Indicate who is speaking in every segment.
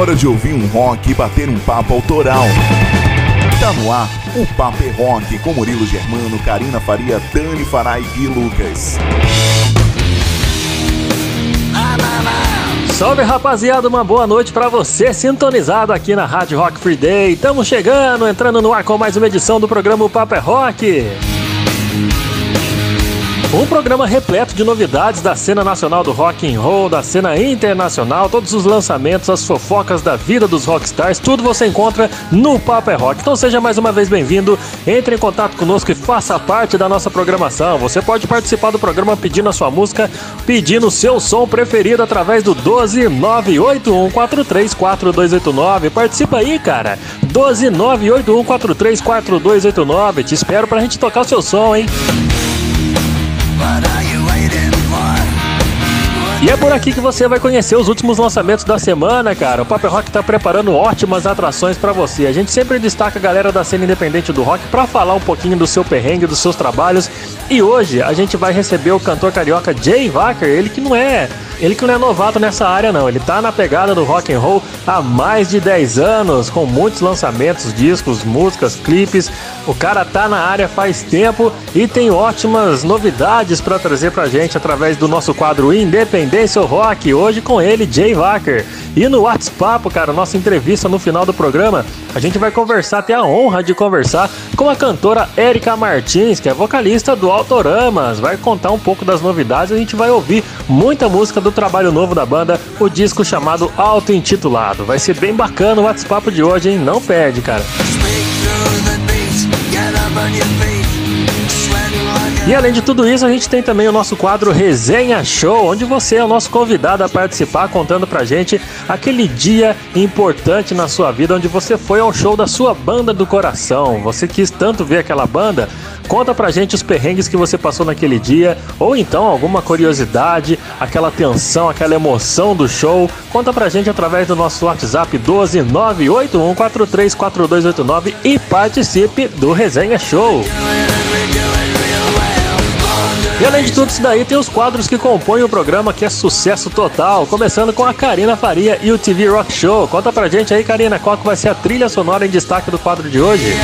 Speaker 1: hora de ouvir um rock e bater um papo autoral. Tá no ar o Papo é Rock com Murilo Germano, Karina Faria, Dani Farai e Lucas.
Speaker 2: Salve rapaziada, uma boa noite para você sintonizado aqui na Rádio Rock Free Day. Estamos chegando, entrando no ar com mais uma edição do programa o Papo é Rock. Um programa repleto de novidades da cena nacional do rock and roll, da cena internacional, todos os lançamentos, as fofocas da vida dos rockstars, tudo você encontra no Papo é Rock. Então seja mais uma vez bem-vindo, entre em contato conosco e faça parte da nossa programação. Você pode participar do programa pedindo a sua música, pedindo o seu som preferido através do 12981434289. Participa aí, cara. 12981434289. Te espero pra gente tocar o seu som, hein? E é por aqui que você vai conhecer os últimos lançamentos da semana, cara. O Paper Rock tá preparando ótimas atrações para você. A gente sempre destaca a galera da cena independente do rock para falar um pouquinho do seu perrengue, dos seus trabalhos. E hoje a gente vai receber o cantor carioca Jay Wacker, ele que não é ele que não é novato nessa área não, ele tá na pegada do rock and roll há mais de 10 anos, com muitos lançamentos, discos, músicas, clipes. O cara tá na área faz tempo e tem ótimas novidades para trazer pra gente através do nosso quadro Independência Rock, hoje com ele, Jay Wacker. E no WhatsApp, cara, nossa entrevista no final do programa, a gente vai conversar, ter a honra de conversar com a cantora Erika Martins, que é vocalista do Autoramas. Vai contar um pouco das novidades, a gente vai ouvir muita música do trabalho novo da banda, o disco chamado Auto-intitulado. Vai ser bem bacana o WhatsApp de hoje, hein? Não perde, cara. E além de tudo isso, a gente tem também o nosso quadro Resenha Show, onde você é o nosso convidado a participar, contando pra gente aquele dia importante na sua vida, onde você foi ao show da sua banda do coração. Você quis tanto ver aquela banda, conta pra gente os perrengues que você passou naquele dia, ou então alguma curiosidade, aquela tensão, aquela emoção do show. Conta pra gente através do nosso WhatsApp 12981434289 e participe do Resenha Show. E além de tudo isso daí, tem os quadros que compõem o programa que é sucesso total, começando com a Karina Faria e o TV Rock Show. Conta pra gente aí, Karina, qual que vai ser a trilha sonora em destaque do quadro de hoje?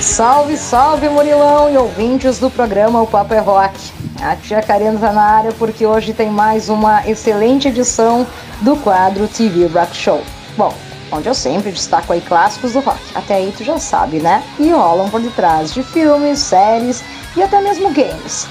Speaker 3: Salve, salve, Murilão e ouvintes do programa O Papo é Rock. A tia Karina tá na área porque hoje tem mais uma excelente edição do quadro TV Rock Show. Bom, onde eu sempre destaco aí clássicos do rock. Até aí tu já sabe, né? E rolam por detrás de filmes, séries e até mesmo games.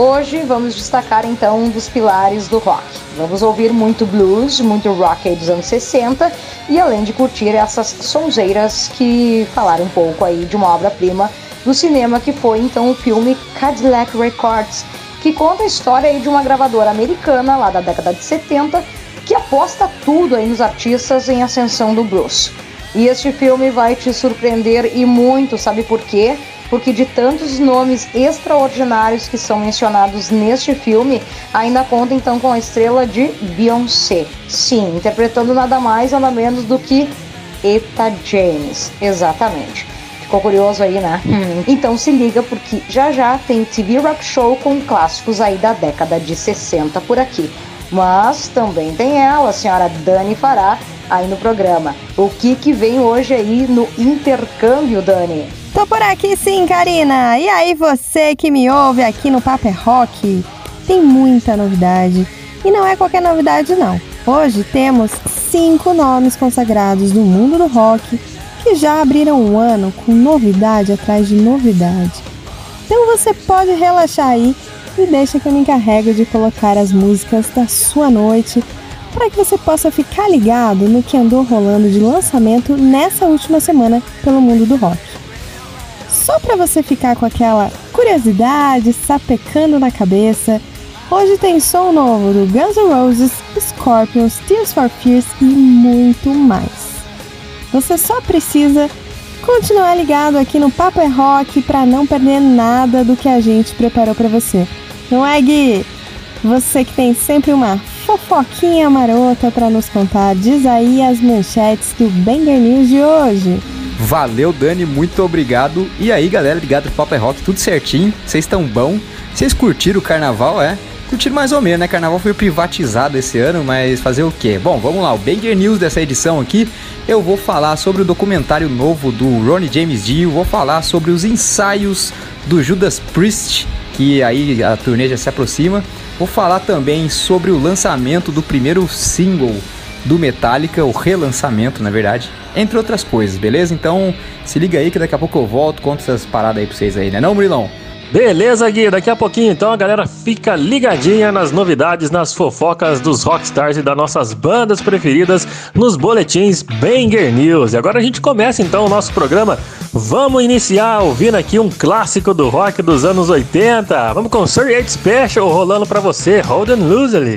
Speaker 3: Hoje vamos destacar então um dos pilares do rock. Vamos ouvir muito blues, muito rock dos anos 60 e além de curtir essas sonzeiras que falaram um pouco aí de uma obra-prima do cinema que foi então o filme Cadillac Records, que conta a história aí de uma gravadora americana lá da década de 70 que aposta tudo aí nos artistas em ascensão do blues. E este filme vai te surpreender e muito, sabe por quê? Porque de tantos nomes extraordinários que são mencionados neste filme, ainda conta então com a estrela de Beyoncé. Sim, interpretando nada mais nada menos do que Eta James. Exatamente. Ficou curioso aí, né? então se liga porque já já tem TV Rock Show com clássicos aí da década de 60 por aqui. Mas também tem ela, a senhora Dani Fará, aí no programa. O que que vem hoje aí no intercâmbio, Dani?
Speaker 4: Tô por aqui sim, Karina. E aí, você que me ouve aqui no Paper Rock? Tem muita novidade. E não é qualquer novidade, não. Hoje temos cinco nomes consagrados do mundo do rock que já abriram um ano com novidade atrás de novidade. Então você pode relaxar aí e deixa que eu me encarrego de colocar as músicas da sua noite para que você possa ficar ligado no que andou rolando de lançamento nessa última semana pelo mundo do rock só para você ficar com aquela curiosidade sapecando na cabeça, hoje tem som novo do Guns N' Roses, Scorpions, Tears for Fears e muito mais. Você só precisa continuar ligado aqui no Papo é Rock para não perder nada do que a gente preparou para você. Não é, Gui? Você que tem sempre uma fofoquinha marota para nos contar, diz aí as manchetes do Banger News de hoje.
Speaker 5: Valeu, Dani, muito obrigado. E aí, galera, ligado pro Papo é Rock, tudo certinho? Vocês estão bom? Vocês curtiram o carnaval, é? Curtindo mais ou menos, né? Carnaval foi privatizado esse ano, mas fazer o quê? Bom, vamos lá. O Banger News dessa edição aqui, eu vou falar sobre o documentário novo do Ronnie James Dio, vou falar sobre os ensaios do Judas Priest, que aí a turnê já se aproxima. Vou falar também sobre o lançamento do primeiro single do Metallica, o relançamento, na verdade, entre outras coisas, beleza? Então, se liga aí que daqui a pouco eu volto, conto essas paradas aí pra vocês aí, né não, Murilão?
Speaker 6: Beleza, Gui. Daqui a pouquinho, então, a galera fica ligadinha nas novidades, nas fofocas dos rockstars e das nossas bandas preferidas nos boletins Banger News. E agora a gente começa, então, o nosso programa. Vamos iniciar ouvindo aqui um clássico do rock dos anos 80. Vamos com Sir 8 Special rolando pra você, Hold and Loosely.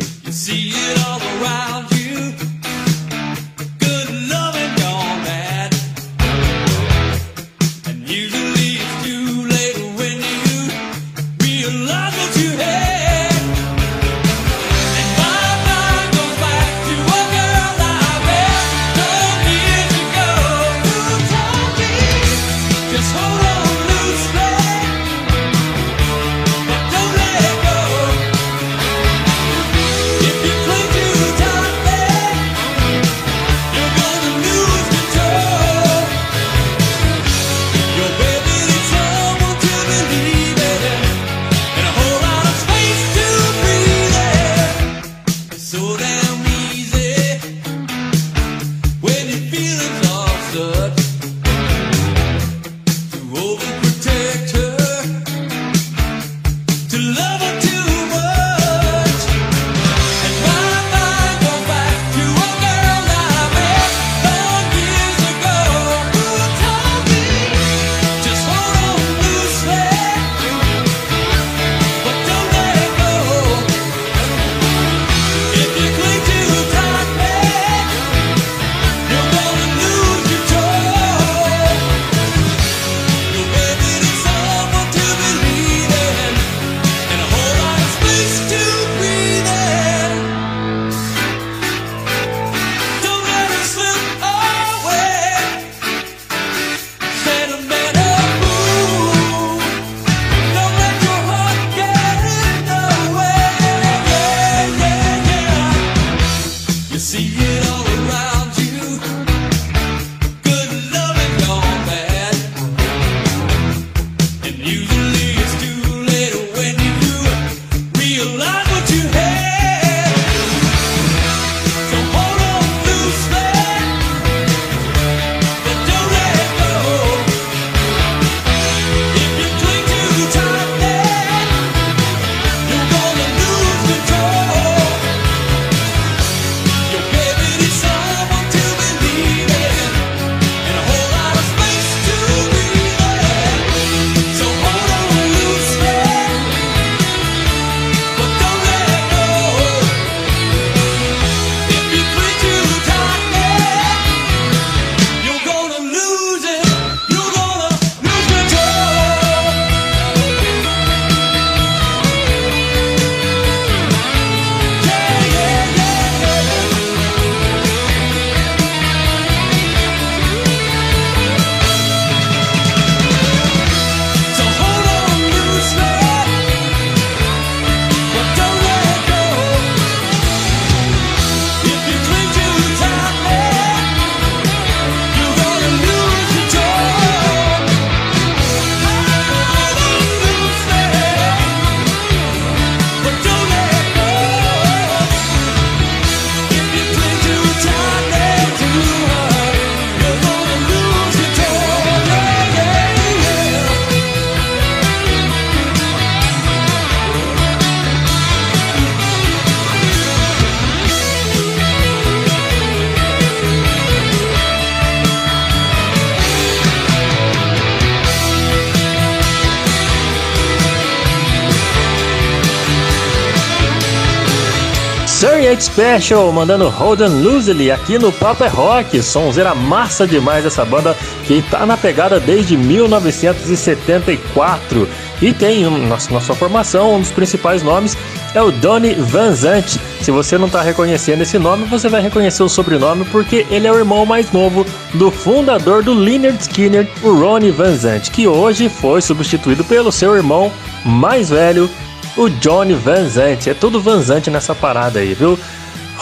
Speaker 6: Special mandando Holden Loosely aqui no Papa Rock. Sonzeira massa demais essa banda que tá na pegada desde 1974 e tem na, sua formação um dos principais nomes é o Donny Van Zant. Se você não está reconhecendo esse nome, você vai reconhecer o sobrenome porque ele é o irmão mais novo do fundador do Leonard Skinner, o Ronnie Van Zant, que hoje foi substituído pelo seu irmão mais velho,
Speaker 2: o Johnny Van Zant. É tudo Van Zant nessa parada aí, viu?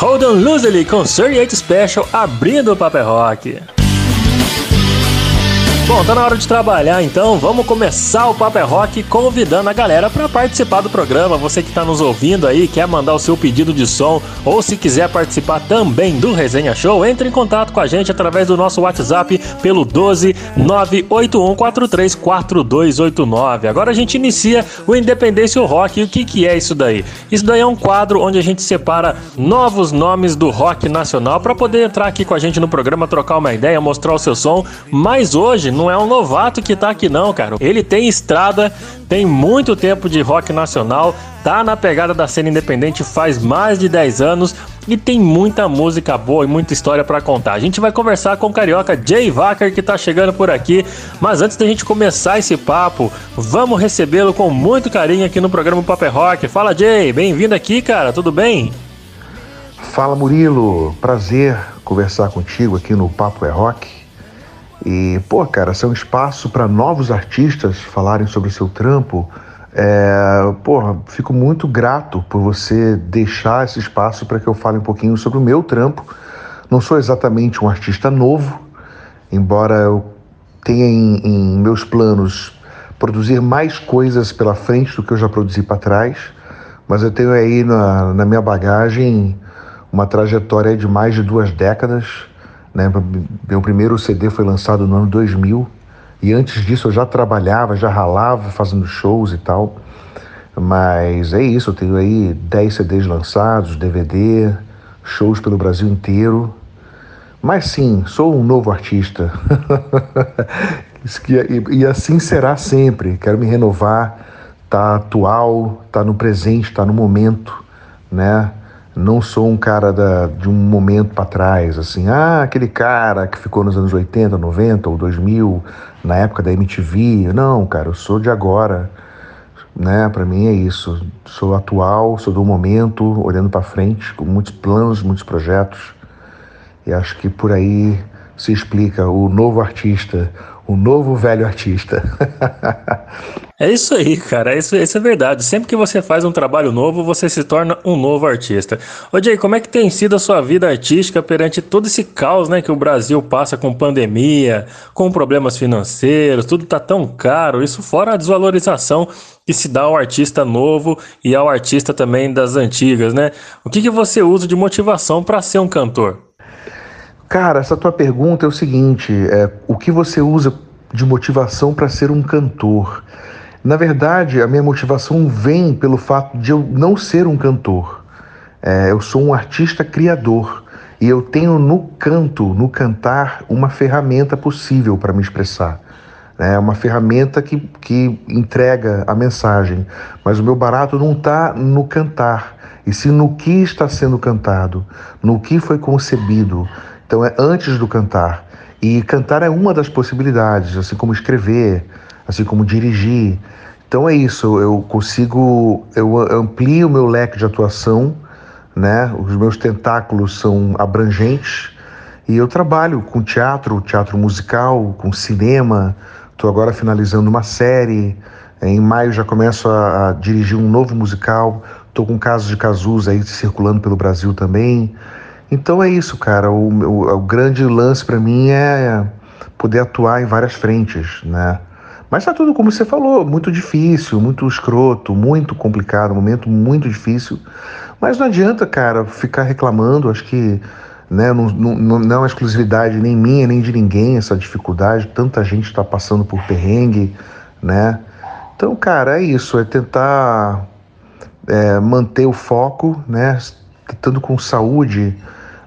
Speaker 2: Hold on loosely com 38 Special abrindo o Paper Rock. Bom, tá na hora de trabalhar então, vamos começar o Paper Rock convidando a galera para participar do programa. Você que tá nos ouvindo aí, quer mandar o seu pedido de som ou se quiser participar também do Resenha Show, entre em contato com a gente através do nosso WhatsApp pelo 12 981434289. Agora a gente inicia o Independência Rock. E o que que é isso daí? Isso daí é um quadro onde a gente separa novos nomes do rock nacional para poder entrar aqui com a gente no programa, trocar uma ideia, mostrar o seu som. Mas hoje não é um novato que tá aqui não, cara. Ele tem estrada, tem muito tempo de rock nacional, tá na pegada da cena independente faz mais de 10 anos e tem muita música boa e muita história para contar. A gente vai conversar com o carioca Jay Wacker que tá chegando por aqui, mas antes da gente começar esse papo, vamos recebê-lo com muito carinho aqui no programa Paper Rock. Fala Jay, bem-vindo aqui, cara. Tudo bem?
Speaker 7: Fala Murilo, prazer conversar contigo aqui no Papo é Rock. E, pô, cara, ser um espaço para novos artistas falarem sobre o seu trampo. É, porra, fico muito grato por você deixar esse espaço para que eu fale um pouquinho sobre o meu trampo. Não sou exatamente um artista novo, embora eu tenha em, em meus planos produzir mais coisas pela frente do que eu já produzi para trás, mas eu tenho aí na, na minha bagagem uma trajetória de mais de duas décadas né? Meu primeiro CD foi lançado no ano 2000 e antes disso eu já trabalhava, já ralava fazendo shows e tal. Mas é isso, eu tenho aí 10 CDs lançados, DVD, shows pelo Brasil inteiro. Mas sim, sou um novo artista. e, e assim será sempre. Quero me renovar, tá atual, tá no presente, tá no momento, né? Não sou um cara da, de um momento para trás, assim, ah, aquele cara que ficou nos anos 80, 90 ou 2000, na época da MTV. Não, cara, eu sou de agora, né? Para mim é isso. Sou atual, sou do momento, olhando para frente, com muitos planos, muitos projetos. E acho que por aí se explica o novo artista, o novo velho artista.
Speaker 2: é isso aí, cara. Isso, isso é verdade. Sempre que você faz um trabalho novo, você se torna um novo artista. Ô Jay, como é que tem sido a sua vida artística perante todo esse caos né, que o Brasil passa com pandemia, com problemas financeiros, tudo tá tão caro, isso fora a desvalorização que se dá ao artista novo e ao artista também das antigas, né? O que, que você usa de motivação para ser um cantor?
Speaker 7: Cara, essa tua pergunta é o seguinte: é, o que você usa de motivação para ser um cantor? Na verdade, a minha motivação vem pelo fato de eu não ser um cantor. É, eu sou um artista criador e eu tenho no canto, no cantar, uma ferramenta possível para me expressar. É uma ferramenta que, que entrega a mensagem, mas o meu barato não está no cantar, e sim no que está sendo cantado, no que foi concebido, então é antes do cantar. E cantar é uma das possibilidades, assim como escrever, assim como dirigir. Então é isso, eu consigo, eu amplio o meu leque de atuação, né? Os meus tentáculos são abrangentes e eu trabalho com teatro, teatro musical, com cinema. Estou agora finalizando uma série. Em maio já começo a, a dirigir um novo musical. Estou com casos de Casus aí circulando pelo Brasil também. Então é isso, cara. O, o, o grande lance para mim é poder atuar em várias frentes, né? Mas tá tudo como você falou, muito difícil, muito escroto, muito complicado, momento muito difícil. Mas não adianta, cara, ficar reclamando. Acho que né, não, não, não é exclusividade nem minha, nem de ninguém essa dificuldade. Tanta gente está passando por perrengue, né? Então, cara, é isso, é tentar é, manter o foco, né? Estando com saúde,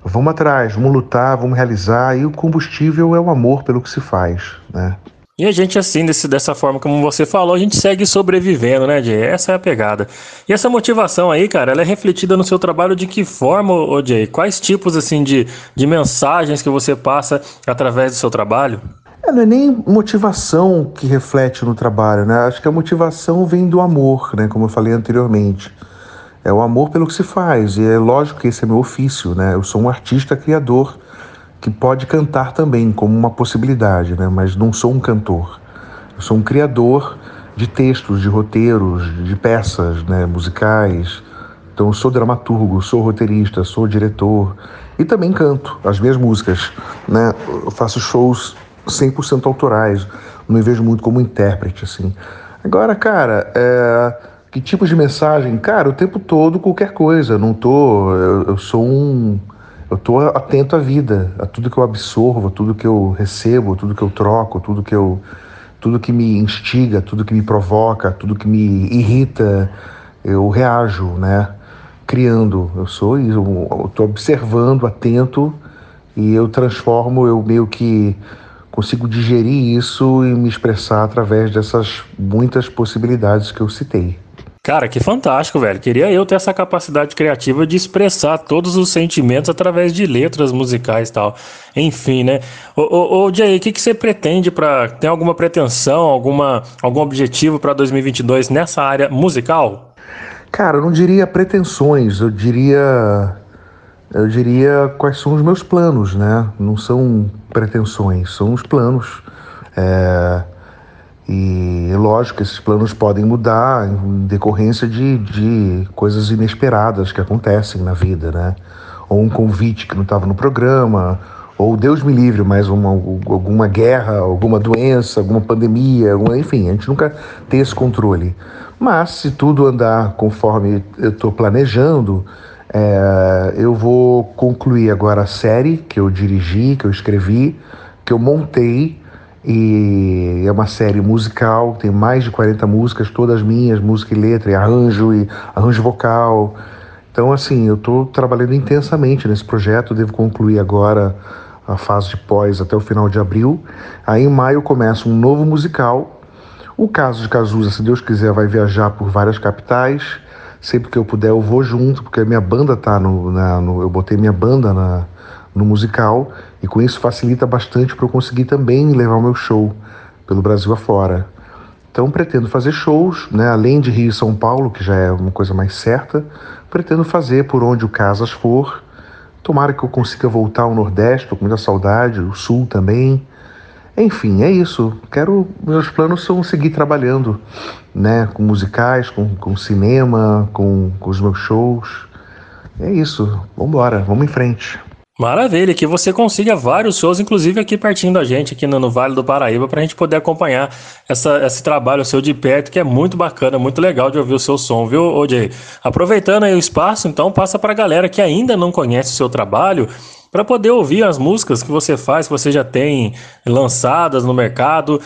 Speaker 7: Vamos atrás, vamos lutar, vamos realizar. E o combustível é o amor pelo que se faz, né?
Speaker 2: E a gente, assim, desse, dessa forma como você falou, a gente segue sobrevivendo, né, Jay? Essa é a pegada. E essa motivação aí, cara, ela é refletida no seu trabalho de que forma, ô Jay? Quais tipos, assim, de, de mensagens que você passa através do seu trabalho?
Speaker 7: É, não é nem motivação que reflete no trabalho, né? Acho que a motivação vem do amor, né? Como eu falei anteriormente. É o amor pelo que se faz. E é lógico que esse é meu ofício, né? Eu sou um artista criador que pode cantar também como uma possibilidade, né? Mas não sou um cantor. Eu sou um criador de textos, de roteiros, de peças né, musicais. Então, eu sou dramaturgo, sou roteirista, sou diretor e também canto as minhas músicas. Né? Eu faço shows 100% autorais, não me vejo muito como intérprete. assim. Agora, cara, é... que tipo de mensagem? Cara, o tempo todo qualquer coisa. Não tô. Eu, eu sou um. Eu tô atento à vida, a tudo que eu absorvo, tudo que eu recebo, tudo que eu troco, tudo que eu tudo que me instiga, tudo que me provoca, tudo que me irrita, eu reajo, né? Criando. Eu sou isso, eu estou observando, atento e eu transformo, eu meio que consigo digerir isso e me expressar através dessas muitas possibilidades que eu citei.
Speaker 2: Cara, que fantástico, velho. Queria eu ter essa capacidade criativa de expressar todos os sentimentos através de letras musicais e tal. Enfim, né? Ô, ô, ô Jay, o que, que você pretende para Tem alguma pretensão, alguma, algum objetivo para 2022 nessa área musical?
Speaker 7: Cara, eu não diria pretensões, eu diria. Eu diria quais são os meus planos, né? Não são pretensões, são os planos. É e é lógico que esses planos podem mudar em decorrência de, de coisas inesperadas que acontecem na vida, né? Ou um convite que não estava no programa, ou Deus me livre, mais uma, alguma guerra, alguma doença, alguma pandemia, alguma, enfim, a gente nunca tem esse controle. Mas se tudo andar conforme eu estou planejando, é, eu vou concluir agora a série que eu dirigi, que eu escrevi, que eu montei e é uma série musical, tem mais de 40 músicas, todas minhas, música e letra, e arranjo e arranjo vocal. Então, assim, eu estou trabalhando intensamente nesse projeto, devo concluir agora a fase de pós até o final de abril. Aí em maio começa um novo musical. O caso de Cazuza, se Deus quiser, vai viajar por várias capitais. Sempre que eu puder, eu vou junto, porque a minha banda tá no. Na, no eu botei minha banda na, no musical e com isso facilita bastante para eu conseguir também levar o meu show pelo Brasil afora. Então pretendo fazer shows, né, além de Rio e São Paulo, que já é uma coisa mais certa, pretendo fazer por onde o Casas for. Tomara que eu consiga voltar ao Nordeste, estou com muita saudade, o Sul também. Enfim, é isso. Quero. Meus planos são seguir trabalhando, né? Com musicais, com, com cinema, com, com os meus shows. É isso. Vamos embora, vamos em frente.
Speaker 2: Maravilha, que você consiga vários shows, inclusive aqui pertinho da gente, aqui no, Vale do Paraíba, para a gente poder acompanhar essa, esse trabalho seu de perto, que é muito bacana, muito legal de ouvir o seu som, viu, OJ? Aproveitando aí o espaço, então passa para a galera que ainda não conhece o seu trabalho, para poder ouvir as músicas que você faz, que você já tem lançadas no mercado.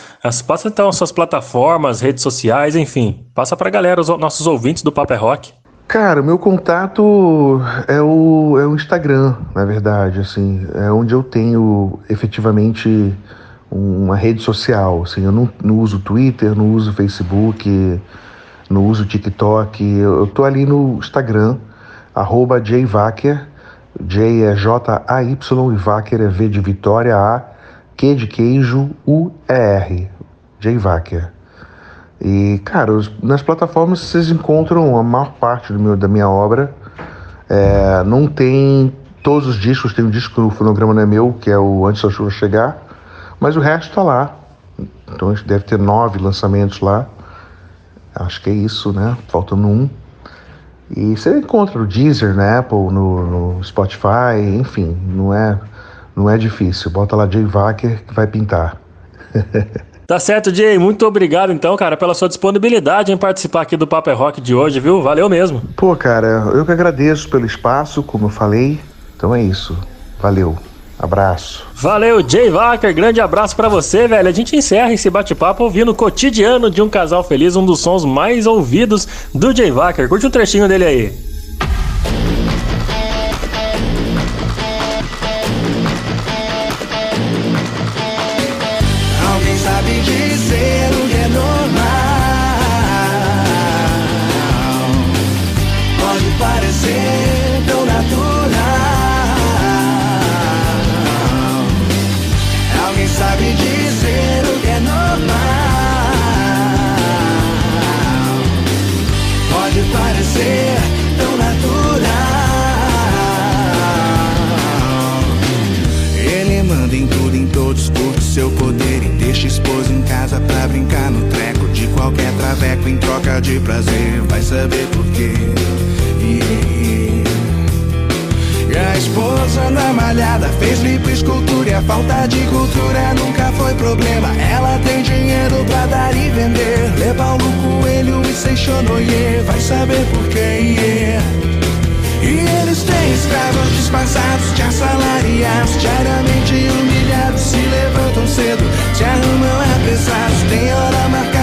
Speaker 2: Passa então as suas plataformas, redes sociais, enfim. Passa para a galera, os nossos ouvintes do Paper é Rock.
Speaker 7: Cara, meu contato é o, é o Instagram, na verdade, assim, é onde eu tenho efetivamente uma rede social, assim, eu não, não uso Twitter, não uso Facebook, não uso TikTok, eu, eu tô ali no Instagram, arroba J é J-A-Y e Vacker é V de Vitória, A, Q de queijo, U-E-R, jvacker. E, cara, os, nas plataformas vocês encontram a maior parte do meu, da minha obra. É, não tem todos os discos, tem um disco no fonograma não é meu, que é o Antes da Chuva Chegar, mas o resto tá lá. Então deve ter nove lançamentos lá. Acho que é isso, né? Faltando um. E você encontra no Deezer, na Apple, no, no Spotify, enfim, não é, não é difícil. Bota lá Jay Wacker que vai pintar.
Speaker 2: Tá certo, Jay. Muito obrigado, então, cara, pela sua disponibilidade em participar aqui do Paper Rock de hoje, viu? Valeu mesmo.
Speaker 7: Pô, cara, eu que agradeço pelo espaço, como eu falei. Então é isso. Valeu. Abraço.
Speaker 2: Valeu, Jay Wacker. Grande abraço para você, velho. A gente encerra esse bate-papo ouvindo o cotidiano de um casal feliz, um dos sons mais ouvidos do Jay Wacker. Curte um trechinho dele aí.
Speaker 8: Esposa em treco de prazer, vai saber porquê. E a esposa da malhada fez lipoescultura e a falta de cultura nunca foi problema. Ela tem dinheiro pra dar e vender. Lê Paulo Coelho e Seixonoye, vai saber porquê. Yeah. E eles têm escravos disfarçados de assalariados, diariamente humilhados, se levantam cedo, se arrumam apressados, tem hora marcada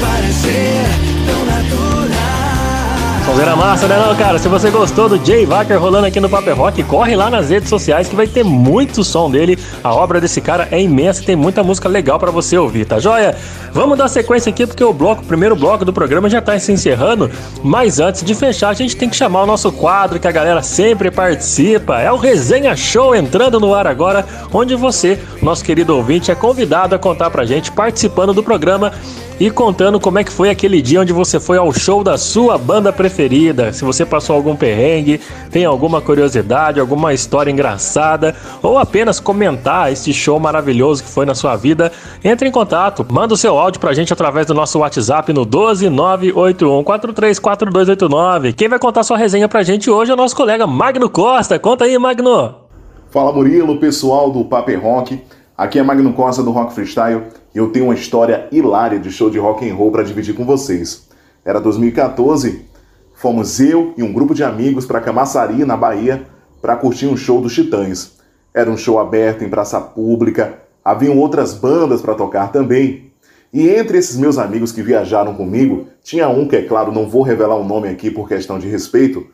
Speaker 8: parecer tão natural.
Speaker 2: Massa, né não, cara? Se você gostou do Jay Wacker rolando aqui no Paper Rock, corre lá nas redes sociais que vai ter muito som dele. A obra desse cara é imensa e tem muita música legal para você ouvir, tá joia? Vamos dar sequência aqui porque o bloco, o primeiro bloco do programa já tá se encerrando, mas antes de fechar, a gente tem que chamar o nosso quadro que a galera sempre participa. É o Resenha Show entrando no ar agora, onde você, nosso querido ouvinte, é convidado a contar pra gente participando do programa e contando como é que foi aquele dia onde você foi ao show da sua banda preferida. Se você passou algum perrengue, tem alguma curiosidade, alguma história engraçada ou apenas comentar esse show maravilhoso que foi na sua vida, entre em contato, manda o seu áudio pra gente através do nosso WhatsApp no 12981434289. Quem vai contar sua resenha pra gente hoje é o nosso colega Magno Costa. Conta aí, Magno.
Speaker 1: Fala Murilo, pessoal do Paper Rock. Aqui é Magno Costa do Rock Freestyle eu tenho uma história hilária de show de rock and roll para dividir com vocês. Era 2014, fomos eu e um grupo de amigos para Camaçari, na Bahia, para curtir um show dos Titãs. Era um show aberto em praça pública, haviam outras bandas para tocar também. E entre esses meus amigos que viajaram comigo, tinha um que, é claro, não vou revelar o nome aqui por questão de respeito,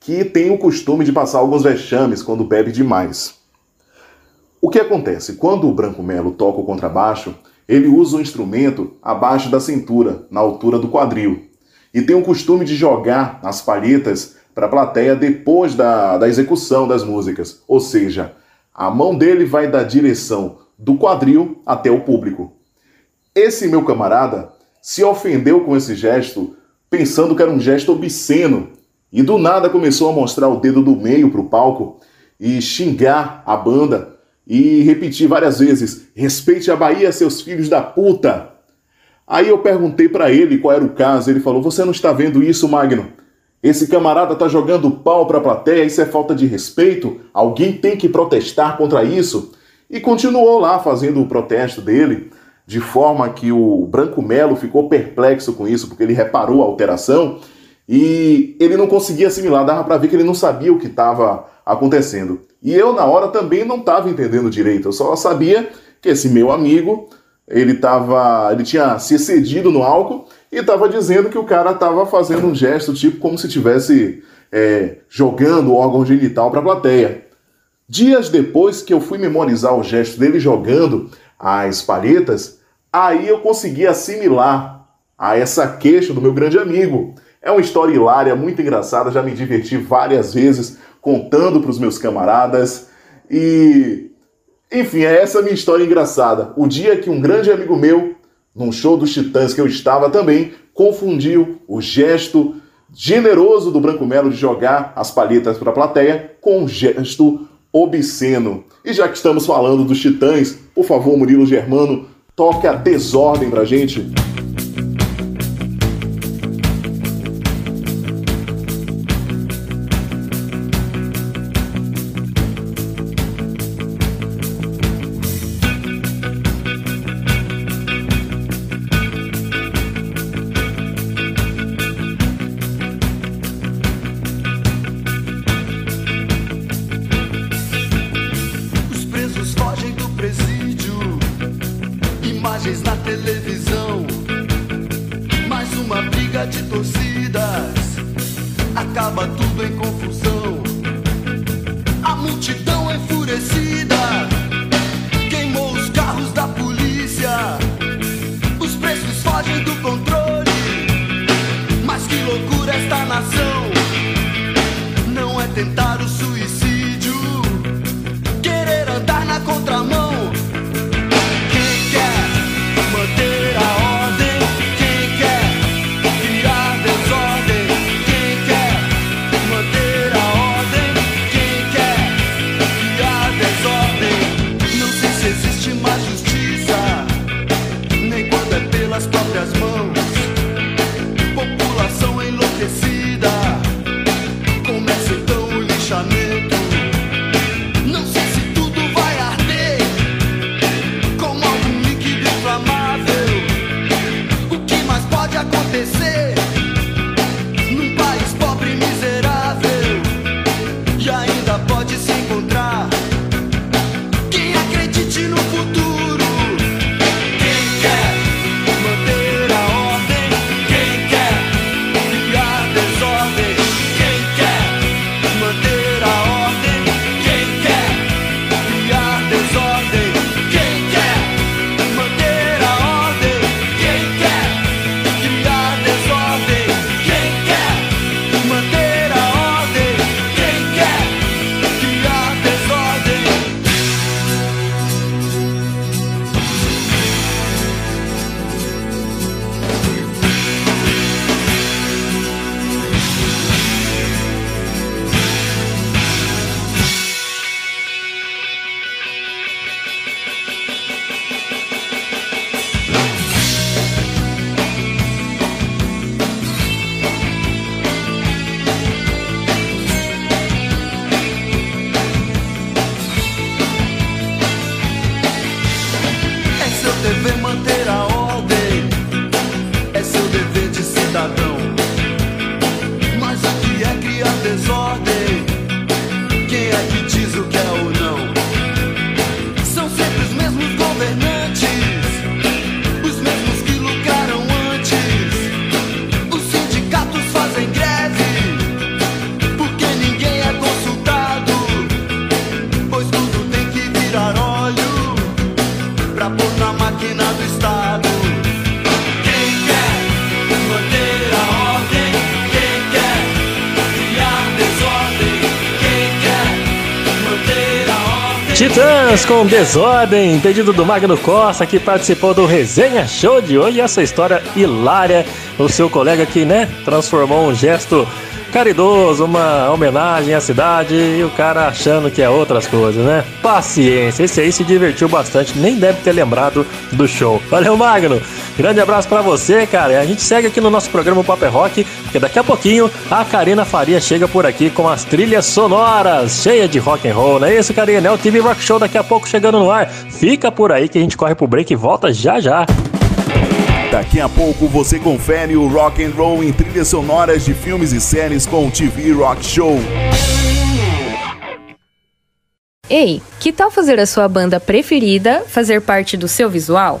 Speaker 1: que tem o costume de passar alguns vexames quando bebe demais. O que acontece? Quando o Branco Melo toca o contrabaixo, ele usa o instrumento abaixo da cintura, na altura do quadril, e tem o costume de jogar as palhetas para a plateia depois da, da execução das músicas, ou seja, a mão dele vai da direção do quadril até o público. Esse meu camarada se ofendeu com esse gesto, pensando que era um gesto obsceno, e do nada começou a mostrar o dedo do meio para o palco e xingar a banda e repetir várias vezes: respeite a Bahia, seus filhos da puta. Aí eu perguntei para ele qual era o caso. Ele falou: Você não está vendo isso, Magno? Esse camarada tá jogando pau para a plateia, isso é falta de respeito. Alguém tem que protestar contra isso. E continuou lá fazendo o protesto dele, de forma que o Branco Melo ficou perplexo com isso, porque ele reparou a alteração e ele não conseguia assimilar, dava para ver que ele não sabia o que estava acontecendo. E eu, na hora, também não estava entendendo direito. Eu só sabia que esse meu amigo, ele, tava, ele tinha se excedido no álcool e estava dizendo que o cara estava fazendo um gesto, tipo como se estivesse é, jogando o órgão genital para a plateia. Dias depois que eu fui memorizar o gesto dele jogando as palhetas, aí eu consegui assimilar a essa queixa do meu grande amigo. É uma história hilária, muito engraçada, já me diverti várias vezes contando para os meus camaradas. E, enfim, é essa minha história engraçada. O dia que um grande amigo meu, num show dos Titãs que eu estava também, confundiu o gesto generoso do Branco Melo de jogar as palhetas para a plateia com um gesto obsceno. E já que estamos falando dos Titãs, por favor, Murilo Germano, toque a desordem pra gente.
Speaker 2: Com Desordem, pedido do Magno Costa, que participou do Resenha Show de hoje. Essa história hilária, o seu colega que, né, transformou um gesto caridoso, uma homenagem à cidade e o cara achando que é outras coisas, né? Paciência, esse aí se divertiu bastante, nem deve ter lembrado do show. Valeu, Magno! Grande abraço pra você, cara. A gente segue aqui no nosso programa Paper Rock, porque daqui a pouquinho a Karina Faria chega por aqui com as trilhas sonoras, cheia de rock and roll, não é isso, Karina? É o TV Rock Show daqui a pouco chegando no ar. Fica por aí que a gente corre pro break e volta já já.
Speaker 1: Daqui a pouco você confere o rock and roll em trilhas sonoras de filmes e séries com o TV Rock Show.
Speaker 9: Ei, que tal fazer a sua banda preferida fazer parte do seu visual?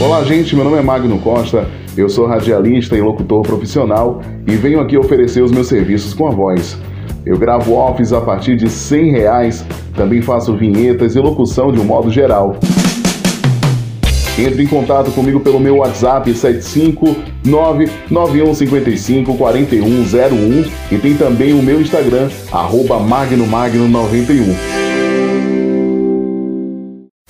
Speaker 1: Olá, gente. Meu nome é Magno Costa. Eu sou radialista e locutor profissional e venho aqui oferecer os meus serviços com a voz. Eu gravo offs a partir de 100 reais. Também faço vinhetas e locução de um modo geral. Entre em contato comigo pelo meu WhatsApp 75991554101 e tem também o meu Instagram, arroba magnomagno91.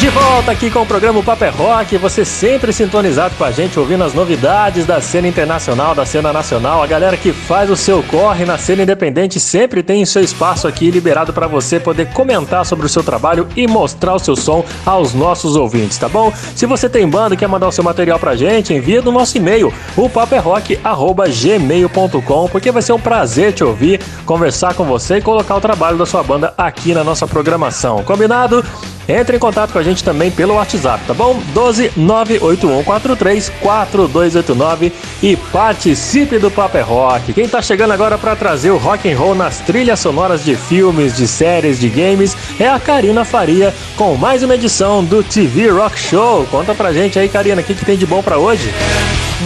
Speaker 2: De volta aqui com o programa Paper Rock, você sempre sintonizado com a gente, ouvindo as novidades da cena internacional, da cena nacional. A galera que faz o seu corre na cena independente sempre tem seu espaço aqui liberado para você poder comentar sobre o seu trabalho e mostrar o seu som aos nossos ouvintes, tá bom? Se você tem banda e quer mandar o seu material pra gente, envia no nosso e-mail, o paperrock.gmail.com, porque vai ser um prazer te ouvir, conversar com você e colocar o trabalho da sua banda aqui na nossa programação. Combinado? Entre em contato com a gente também pelo WhatsApp, tá bom? 12 98143 4289 e participe do Paper Rock. Quem tá chegando agora para trazer o rock and roll nas trilhas sonoras de filmes, de séries, de games é a Karina Faria com mais uma edição do TV Rock Show. Conta pra gente aí, Karina, o que, que tem de bom para hoje?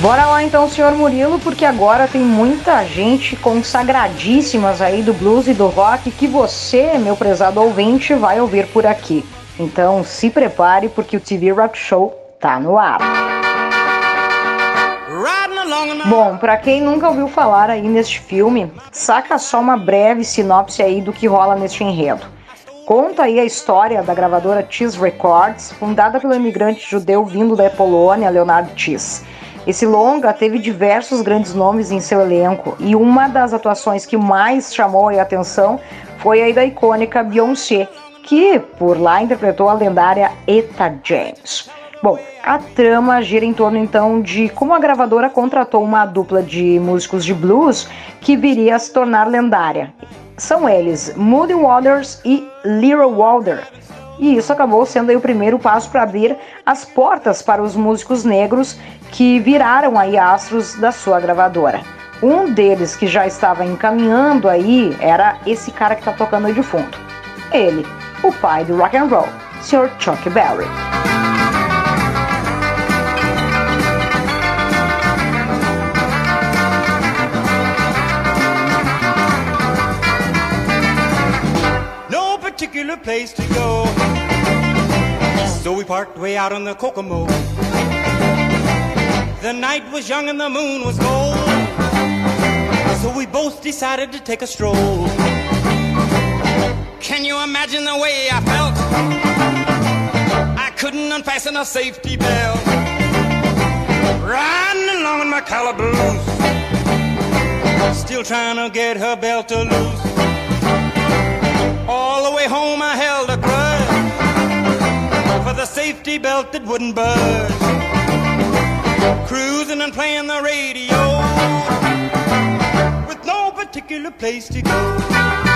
Speaker 3: Bora lá então, senhor Murilo, porque agora tem muita gente consagradíssimas aí do blues e do rock que você, meu prezado ouvinte, vai ouvir por aqui. Então se prepare porque o TV Rock Show tá no ar. Bom, para quem nunca ouviu falar aí neste filme, saca só uma breve sinopse aí do que rola neste enredo. Conta aí a história da gravadora Cheese Records, fundada pelo imigrante judeu vindo da Polônia, Leonard Cheese. Esse longa teve diversos grandes nomes em seu elenco e uma das atuações que mais chamou a atenção foi a da icônica Beyoncé, que por lá interpretou a lendária Eta James. Bom, a trama gira em torno então de como a gravadora contratou uma dupla de músicos de blues que viria a se tornar lendária. São eles Moody Waters e Little Walder. E isso acabou sendo o primeiro passo para abrir as portas para os músicos negros que viraram aí astros da sua gravadora. Um deles que já estava encaminhando aí era esse cara que está tocando aí de fundo. Ele, o pai do rock and roll, Sr. Chuck Berry.
Speaker 10: no particular place to go. So we parked way out on the Kokomo. The night was young and the moon was gold. So we both decided to take a stroll. Can you imagine the way I felt? I couldn't unfasten a safety belt. Riding along in my calaboose. Still trying to get her belt to loose. All the way home I held a grudge for the safety belt that wouldn't budge. Cruising and playing the radio with no particular place to go.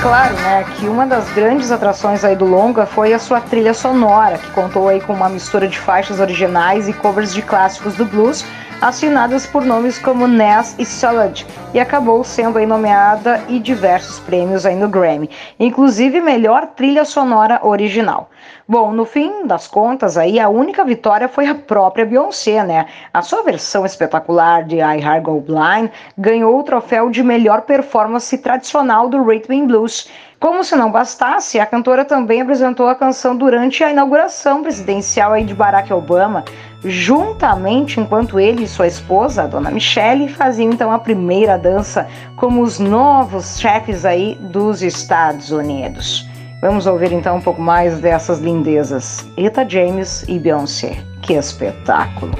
Speaker 3: Claro, né, que uma das grandes atrações aí do longa foi a sua trilha sonora, que contou aí com uma mistura de faixas originais e covers de clássicos do blues, assinadas por nomes como Ness e Solid, e acabou sendo aí nomeada e diversos prêmios aí no Grammy, inclusive melhor trilha sonora original. Bom, no fim das contas aí a única vitória foi a própria Beyoncé, né? A sua versão espetacular de I Heart Go Blind ganhou o troféu de melhor performance tradicional do Rhythm and Blues. Como se não bastasse, a cantora também apresentou a canção durante a inauguração presidencial aí de Barack Obama, juntamente enquanto ele e sua esposa, a dona Michelle, faziam então a primeira dança como os novos chefes aí dos Estados Unidos. Vamos ouvir então um pouco mais dessas lindezas. Eta James e Beyoncé. Que espetáculo!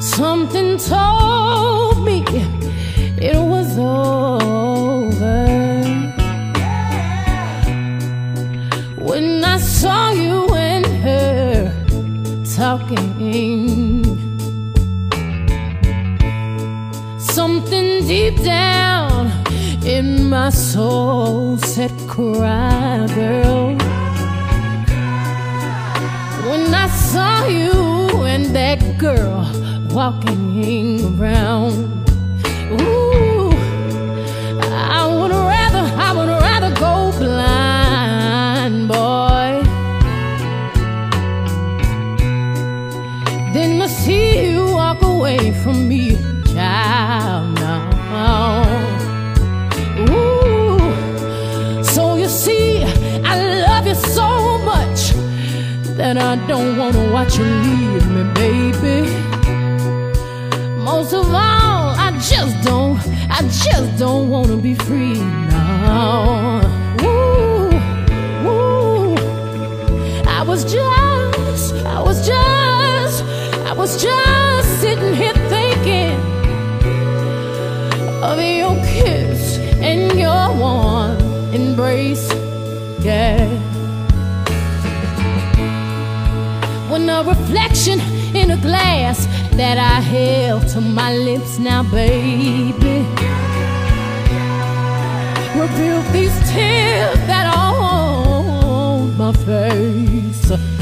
Speaker 11: Something told me it was over when I saw you talking. Something deep down in my soul said, Cry, girl. When I saw you and that girl walking around, ooh, wanna watch you leave me, baby. Most of all, I just don't, I just don't wanna be free now. Ooh, ooh. I was just, I was just, I was just sitting here thinking of your kiss and your warm embrace, yeah. A reflection in a glass that I held to my lips now, baby. Revealed these tears that are on my face.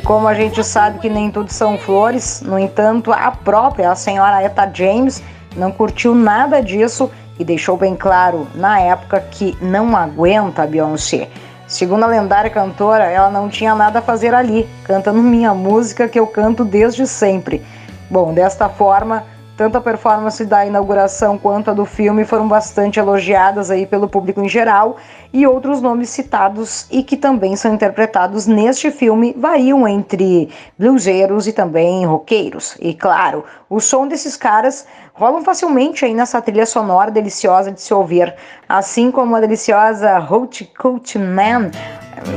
Speaker 3: E como a gente sabe que nem tudo são flores, no entanto, a própria a senhora Eta James não curtiu nada disso e deixou bem claro na época que não aguenta a Beyoncé. Segundo a lendária cantora, ela não tinha nada a fazer ali, cantando minha música que eu canto desde sempre. Bom, desta forma, tanto a performance da inauguração quanto a do filme foram bastante elogiadas aí pelo público em geral, e outros nomes citados e que também são interpretados neste filme variam entre bluseiros e também roqueiros. E claro, o som desses caras rolam facilmente aí nessa trilha sonora deliciosa de se ouvir, assim como a deliciosa Hot Coach Man.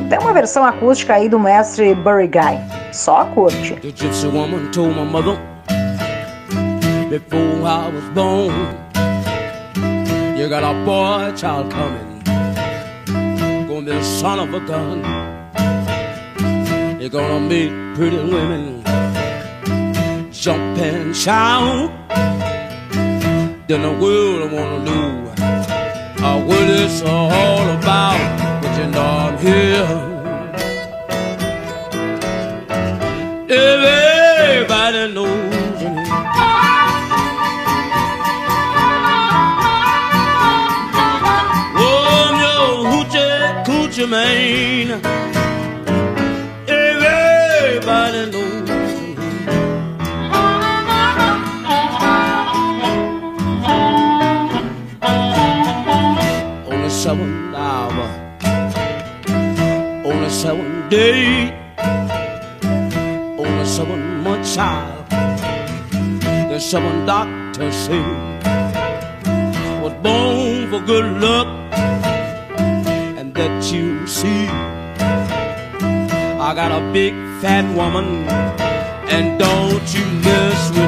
Speaker 3: Tem uma versão acústica aí do mestre Burry Guy. Só curte.
Speaker 12: The before I was born. You got a boy child coming, gonna be a son of a gun. You're gonna meet pretty women, jump and shout. Then the world I wanna know uh, what it's all about. But you know I'm here. Everybody man. Everybody knows. On the seventh hour, on the seventh day, on the seventh month child, the seven doctors say was born for good luck, that you see. I got a big fat woman, and don't you mess with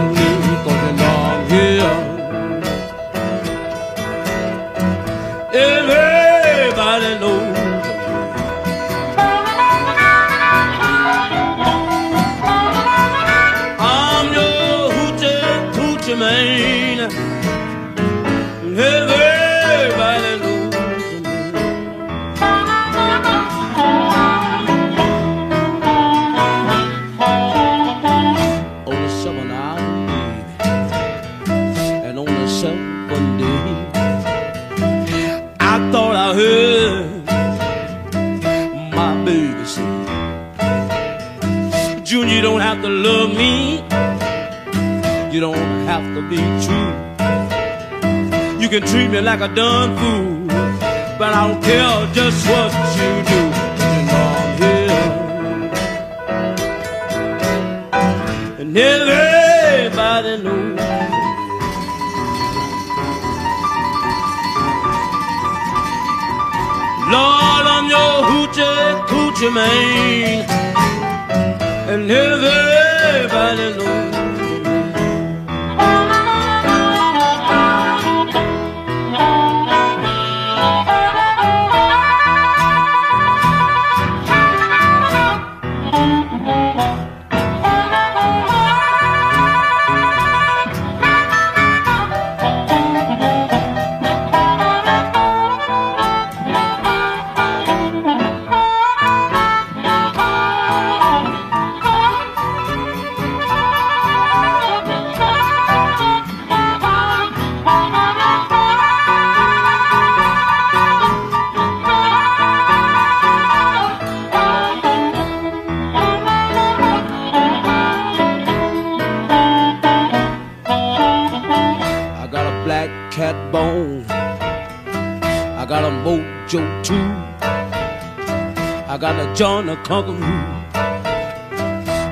Speaker 12: be true. You can treat me like a done fool, but I don't care just what you do. Know I'm here. And everybody knows. Lord, I'm your hoochie coochie man, and everybody knows.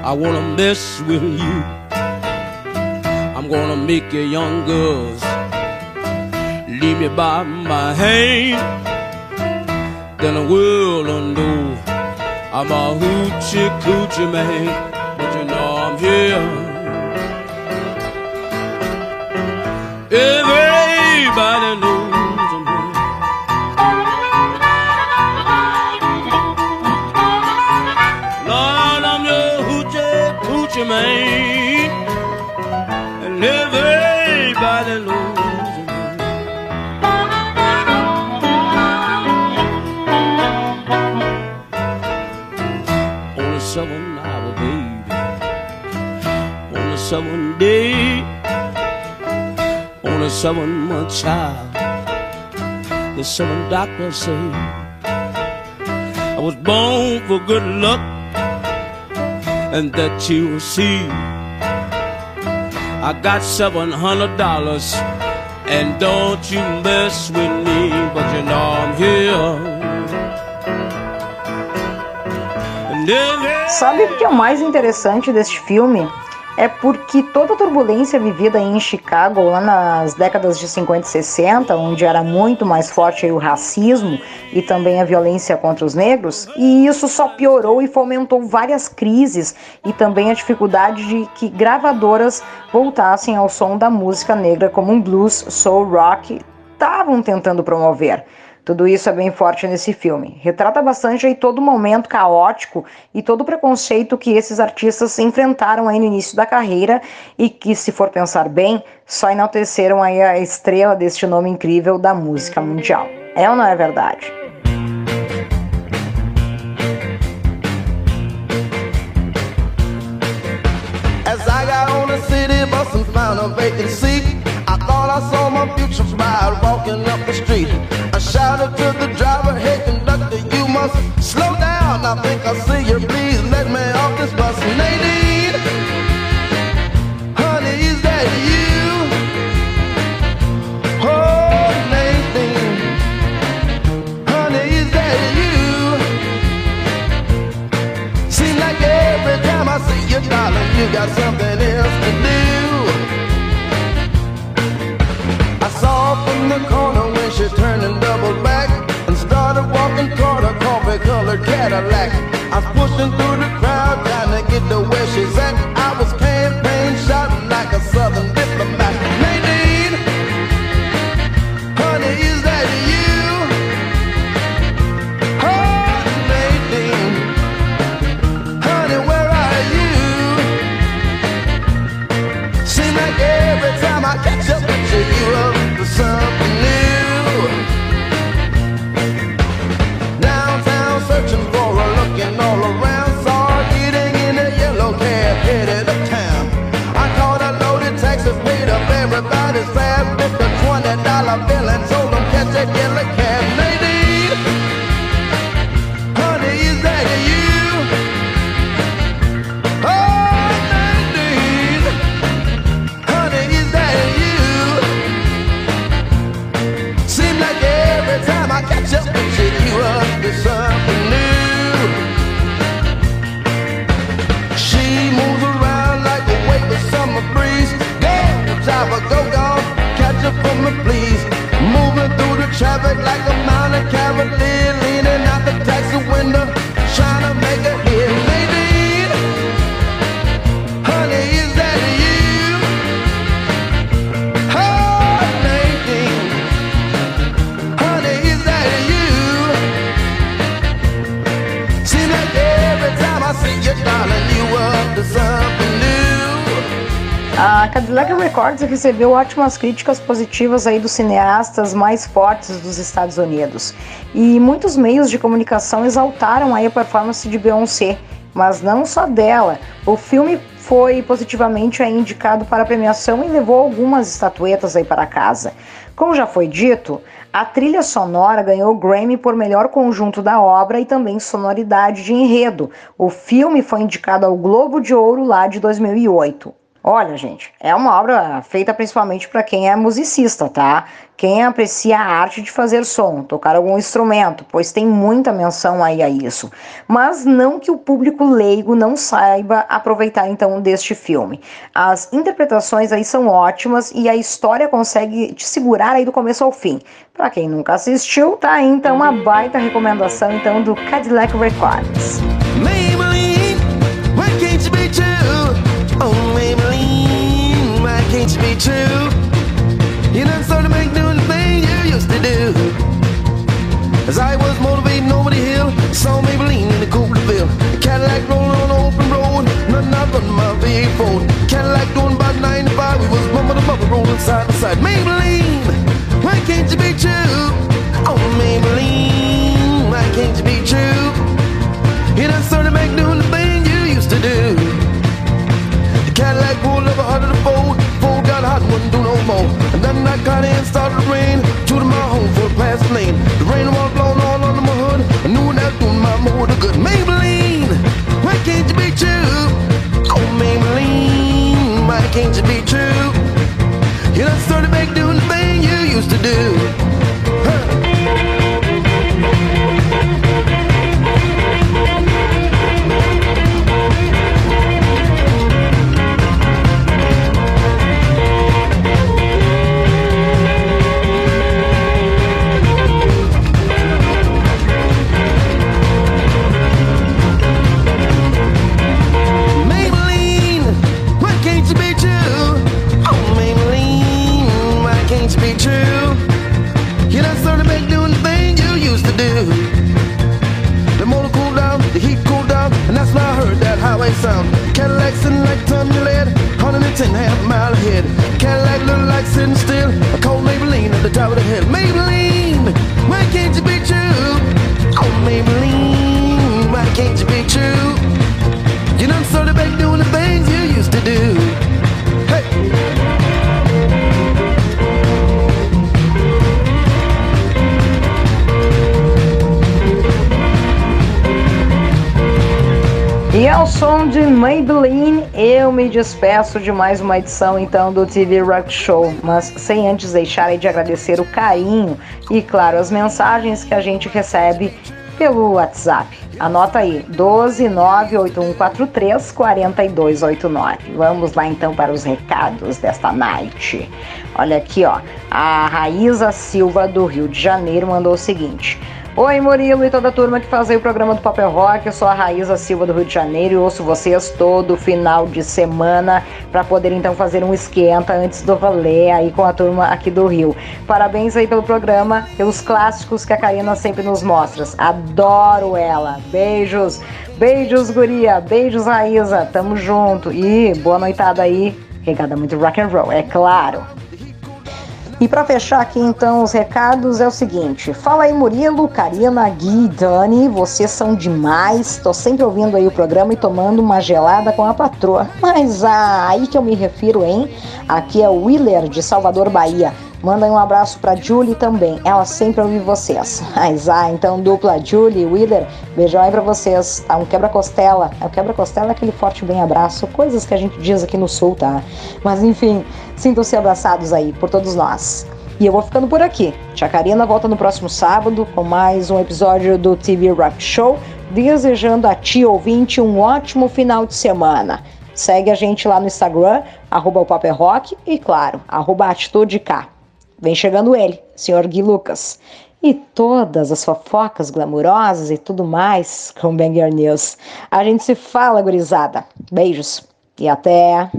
Speaker 12: I wanna mess with you. I'm gonna make you young girls leave me by my hand. Then the world will know I'm a hoochie coochie man. But you know I'm here. Everybody seven month child. The seven doctors say I was born for good luck, and that you will see. I got seven hundred dollars, and don't you mess with me, but you know I'm here.
Speaker 3: Sabe o que é o mais interessante deste filme? É porque toda a turbulência vivida em Chicago lá nas décadas de 50 e 60, onde era muito mais forte o racismo e também a violência contra os negros, e isso só piorou e fomentou várias crises e também a dificuldade de que gravadoras voltassem ao som da música negra como um blues, soul, rock estavam tentando promover. Tudo isso é bem forte nesse filme. Retrata bastante aí todo o momento caótico e todo o preconceito que esses artistas enfrentaram aí no início da carreira e que, se for pensar bem, só enalteceram aí a estrela deste nome incrível da música mundial. É ou não é verdade?
Speaker 13: As I got on the city. Shouted to the driver, hey conductor, you must slow down. I think I see you, please
Speaker 3: recebeu ótimas críticas positivas aí dos cineastas mais fortes dos Estados Unidos. E muitos meios de comunicação exaltaram aí a performance de Beyoncé, mas não só dela. O filme foi positivamente indicado para a premiação e levou algumas estatuetas aí para casa. Como já foi dito, a trilha sonora ganhou o Grammy por melhor conjunto da obra e também sonoridade de enredo. O filme foi indicado ao Globo de Ouro lá de 2008. Olha, gente, é uma obra feita principalmente para quem é musicista, tá? Quem aprecia a arte de fazer som, tocar algum instrumento, pois tem muita menção aí a isso. Mas não que o público leigo não saiba aproveitar então deste filme. As interpretações aí são ótimas e a história consegue te segurar aí do começo ao fim. Para quem nunca assistiu, tá aí então uma baita recomendação então do Cadillac Records.
Speaker 13: Maybelline, why can't you be true? Can't you be true? You done started make doing the thing you used to do. As I was motivating over the hill, saw Maybelline in the Copleville. Cadillac rolling on open road, nothing out but my V8. Cadillac doing about 95, we was bumping the bumper rolling side to side. Maybelline, why can't you be true? Oh, Maybelline, why can't you be true? You done I got in, started to rain, to my home for past lane. The rain
Speaker 3: de mais uma edição então do TV Rock Show, mas sem antes deixar de agradecer o carinho e, claro, as mensagens que a gente recebe pelo WhatsApp. Anota aí, 12981434289. Vamos lá então para os recados desta night. Olha aqui, ó. A Raíza Silva do Rio de Janeiro mandou o seguinte: Oi Murilo e toda a turma que faz o programa do Papel Rock, eu sou a Raíza Silva do Rio de Janeiro e ouço vocês todo final de semana para poder então fazer um esquenta antes do rolê aí com a turma aqui do Rio. Parabéns aí pelo programa, pelos clássicos que a Karina sempre nos mostra. Adoro ela. Beijos, beijos guria, beijos Raíza, tamo junto e boa noitada aí, regada muito rock and roll, é claro. E para fechar aqui então os recados é o seguinte: fala aí Murilo, Karina, Gui, Dani, vocês são demais. Tô sempre ouvindo aí o programa e tomando uma gelada com a patroa. Mas ah, aí que eu me refiro, hein? Aqui é o Willer de Salvador, Bahia. Manda um abraço pra Julie também. Ela sempre ouve vocês. Mas ah, então dupla Julie, Willer, beijão aí pra vocês. Tá um quebra-costela. É o quebra-costela é aquele forte bem abraço. Coisas que a gente diz aqui no sul, tá? Mas enfim, sintam-se abraçados aí por todos nós. E eu vou ficando por aqui. Tia Karina volta no próximo sábado com mais um episódio do TV Rock Show, desejando a ti ouvinte um ótimo final de semana. Segue a gente lá no Instagram, arroba o Paper Rock e, claro, arroba Atitude K. Vem chegando ele, Sr. Gui Lucas. E todas as fofocas glamurosas e tudo mais com Banger News. A gente se fala, gurizada. Beijos e até...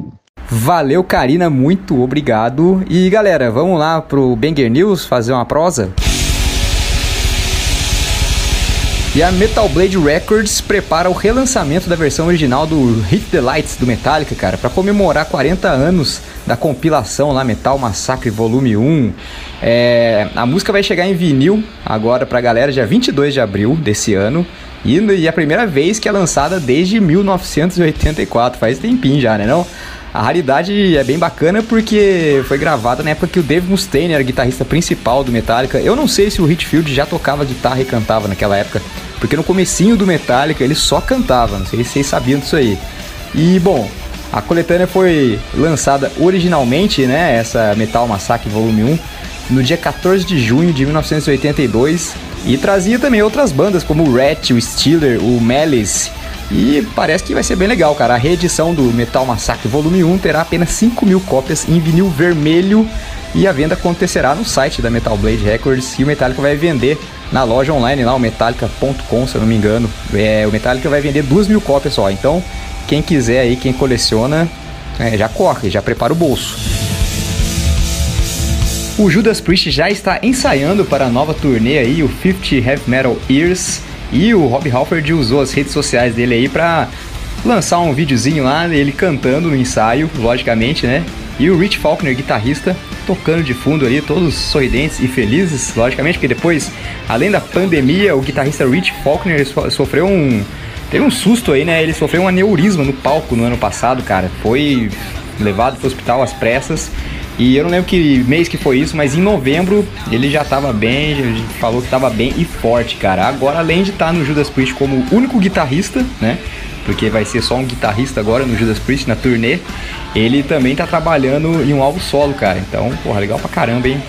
Speaker 5: Valeu, Karina, muito obrigado. E galera, vamos lá pro Banger News fazer uma prosa? E a Metal Blade Records prepara o relançamento da versão original do Hit the Lights do Metallica, cara, para comemorar 40 anos da compilação lá Metal Massacre Volume 1. É, a música vai chegar em vinil agora pra galera dia 22 de abril desse ano. E, e é a primeira vez que é lançada desde 1984, faz tempinho já, né não? A raridade é bem bacana porque foi gravada na época que o Dave Mustaine era guitarrista principal do Metallica. Eu não sei se o Hitfield já tocava guitarra e cantava naquela época, porque no comecinho do Metallica ele só cantava, não sei se vocês sabiam disso aí. E bom, a coletânea foi lançada originalmente, né, essa Metal Massacre Volume 1, no dia 14 de junho de 1982 e trazia também outras bandas como o Rat, o Steeler, o Malice e parece que vai ser bem legal, cara. A reedição do Metal Massacre Volume 1 terá apenas 5 mil cópias em vinil vermelho e a venda acontecerá no site da Metal Blade Records e o Metallica vai vender na loja online lá, o metallica.com, se eu não me engano. É, o Metallica vai vender 2 mil cópias só, então quem quiser aí, quem coleciona, é, já corre, já prepara o bolso. O Judas Priest já está ensaiando para a nova turnê aí, o 50 Heavy Metal Years, e o Rob Halford usou as redes sociais dele aí para lançar um videozinho lá, ele cantando no ensaio, logicamente, né? E o Rich Faulkner, guitarrista, tocando de fundo ali, todos sorridentes e felizes, logicamente, porque depois, além da pandemia, o guitarrista Rich Faulkner sofreu um. Teve um susto aí, né? Ele sofreu um aneurisma no palco no ano passado, cara. Foi levado para o hospital às pressas. E eu não lembro que mês que foi isso, mas em novembro ele já tava bem, já falou que tava bem e forte, cara. Agora, além de estar no Judas Priest como único guitarrista, né? Porque vai ser só um guitarrista agora no Judas Priest na turnê. Ele também tá trabalhando em um álbum solo, cara. Então, porra, legal pra caramba, hein?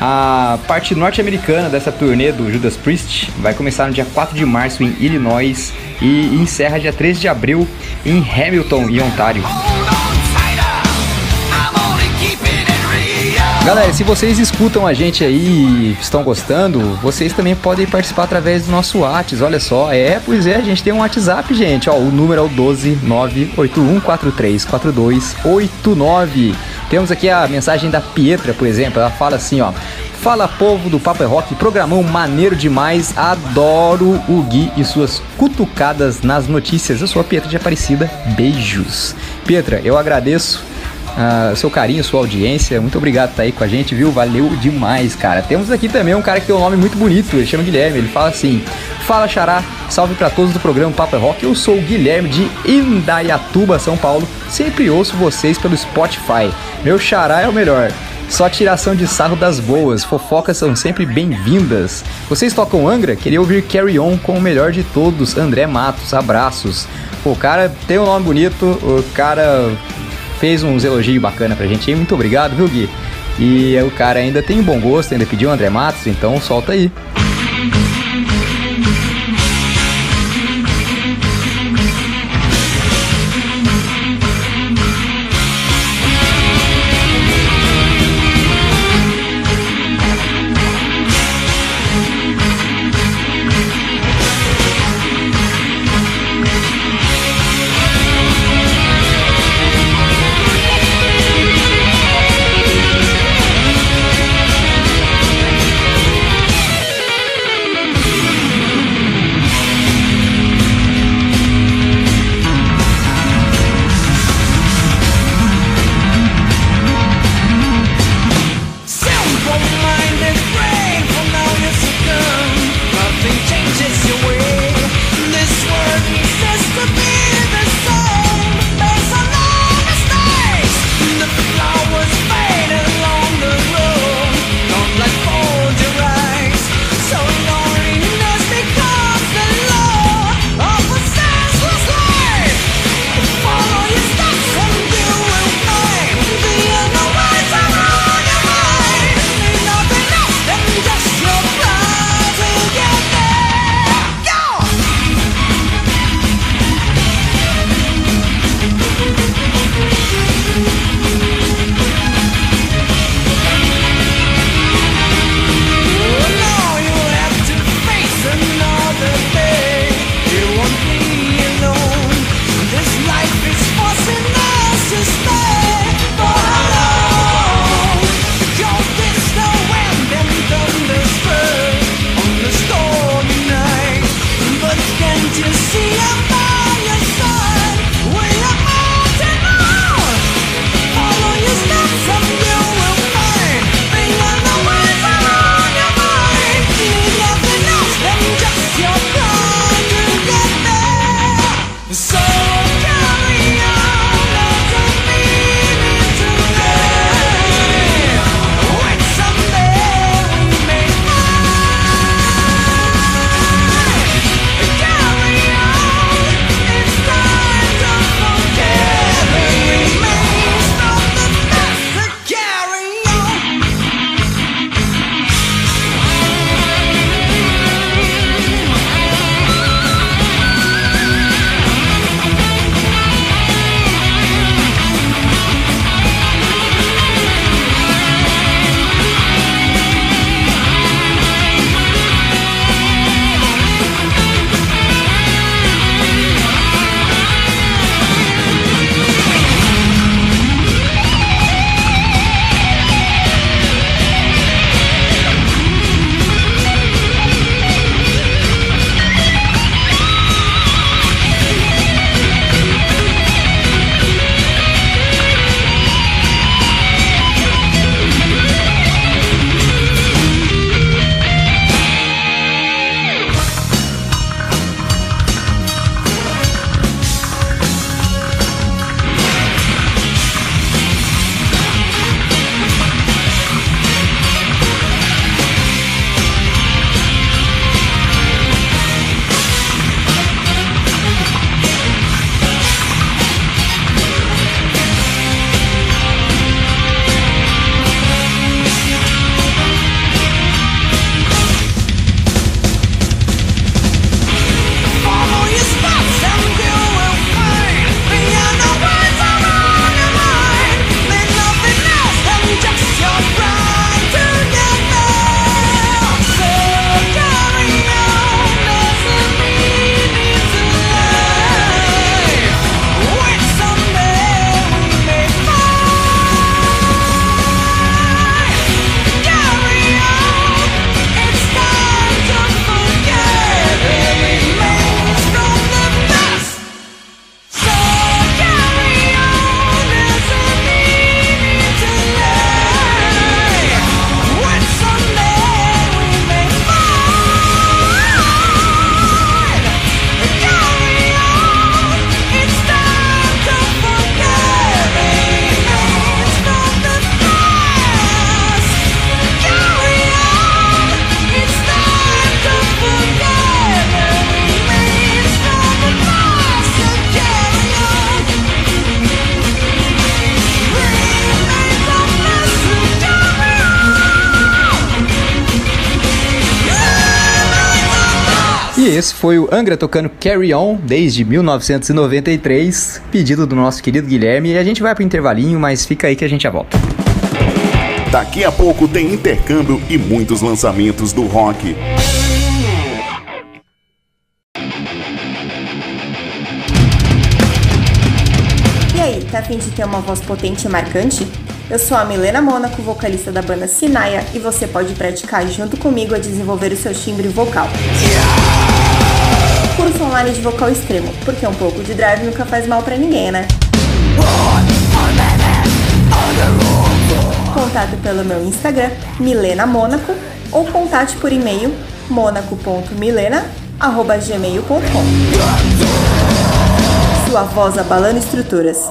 Speaker 5: A parte norte-americana dessa turnê do Judas Priest vai começar no dia 4 de março em Illinois e encerra dia 13 de abril em Hamilton, em Ontário. Galera, se vocês escutam a gente aí e estão gostando, vocês também podem participar através do nosso WhatsApp. Olha só, é, pois é, a gente tem um WhatsApp, gente. Ó, o número é o 12981434289. Temos aqui a mensagem da Pietra, por exemplo. Ela fala assim, ó: Fala povo do Papo é Rock, programão maneiro demais. Adoro o Gui e suas cutucadas nas notícias. Eu sou a Pietra de Aparecida. Beijos. Pietra, eu agradeço ah, seu carinho, sua audiência. Muito obrigado por estar aí com a gente, viu? Valeu demais, cara. Temos aqui também um cara que tem um nome muito bonito, ele chama Guilherme. Ele fala assim: Fala Xará, salve para todos do programa Papo é Rock. Eu sou o Guilherme de Indaiatuba, São Paulo. Sempre ouço vocês pelo Spotify. Meu Xará é o melhor. Só tiração de sarro das boas, fofocas são sempre bem-vindas. Vocês tocam Angra? Queria ouvir Carry On com o melhor de todos, André Matos, abraços. O cara tem um nome bonito, o cara fez uns elogios bacana pra gente aí, muito obrigado, viu Gui? E o cara ainda tem bom gosto, ainda pediu o André Matos, então solta aí. Esse foi o Angra tocando Carry On desde 1993, pedido do nosso querido Guilherme. E a gente vai pro intervalinho, mas fica aí que a gente já volta.
Speaker 1: Daqui a pouco tem intercâmbio e muitos lançamentos do rock.
Speaker 14: E aí, tá afim de ter uma voz potente e marcante? Eu sou a Milena Mônaco, vocalista da banda Sinaia, e você pode praticar junto comigo a desenvolver o seu timbre vocal. Curso online de vocal extremo, porque um pouco de drive nunca faz mal pra ninguém, né? Contato pelo meu Instagram, Milena Mônaco, ou contate por e-mail monaco.milena.gmail.com Sua voz abalando estruturas.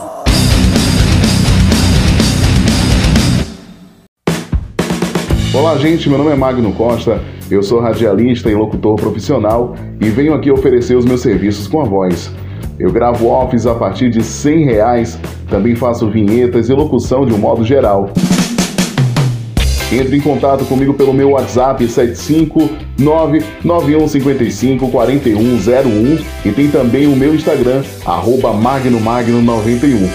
Speaker 1: Olá, gente. Meu nome é Magno Costa. Eu sou radialista e locutor profissional e venho aqui oferecer os meus serviços com a voz. Eu gravo offs a partir de 100 reais, também faço vinhetas e locução de um modo geral. Entre em contato comigo pelo meu WhatsApp 75991554101 e tem também o meu Instagram, arroba magnomagno91.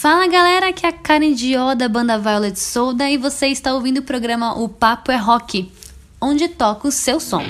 Speaker 15: Fala galera, aqui é a Karen Dió da banda Violet Soda e você está ouvindo o programa O Papo é Rock, onde toca o seu som.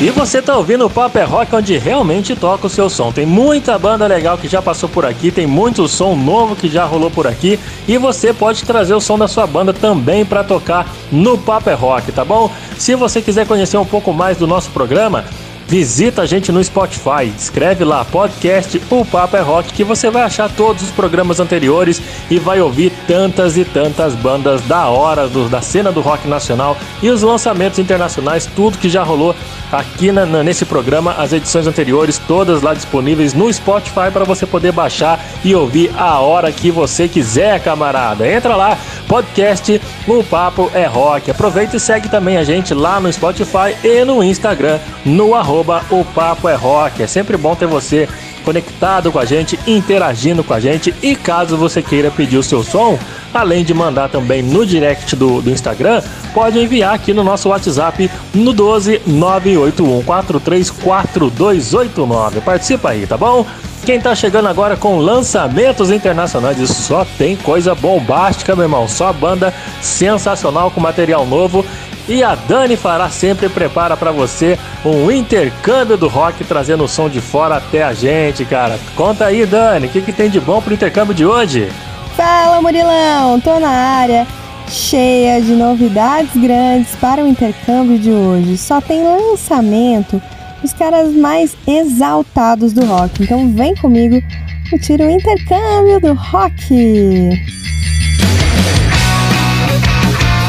Speaker 2: E você tá ouvindo o Papo é Rock, onde realmente toca o seu som. Tem muita banda legal que já passou por aqui, tem muito som novo que já rolou por aqui. E você pode trazer o som da sua banda também para tocar no Papo é Rock, tá bom? Se você quiser conhecer um pouco mais do nosso programa, Visita a gente no Spotify, escreve lá podcast O Papo é Rock que você vai achar todos os programas anteriores e vai ouvir tantas e tantas bandas da hora do, da cena do rock nacional e os lançamentos internacionais, tudo que já rolou aqui na, nesse programa, as edições anteriores todas lá disponíveis no Spotify para você poder baixar e ouvir a hora que você quiser, camarada. Entra lá, podcast O Papo é Rock. Aproveita e segue também a gente lá no Spotify e no Instagram, no arroba o Papo é Rock. É sempre bom ter você conectado com a gente, interagindo com a gente. E caso você queira pedir o seu som, além de mandar também no direct do, do Instagram, pode enviar aqui no nosso WhatsApp no 12 981434289. Participa aí, tá bom? Quem tá chegando agora com lançamentos internacionais, só tem coisa bombástica, meu irmão. Só banda sensacional com material novo. E a Dani Fará sempre prepara para você um intercâmbio do rock, trazendo o som de fora até a gente, cara. Conta aí, Dani, o que, que tem de bom pro intercâmbio de hoje?
Speaker 4: Fala, Murilão! Tô na área, cheia de novidades grandes para o intercâmbio de hoje. Só tem lançamento os caras mais exaltados do rock. Então vem comigo curtir o intercâmbio do rock.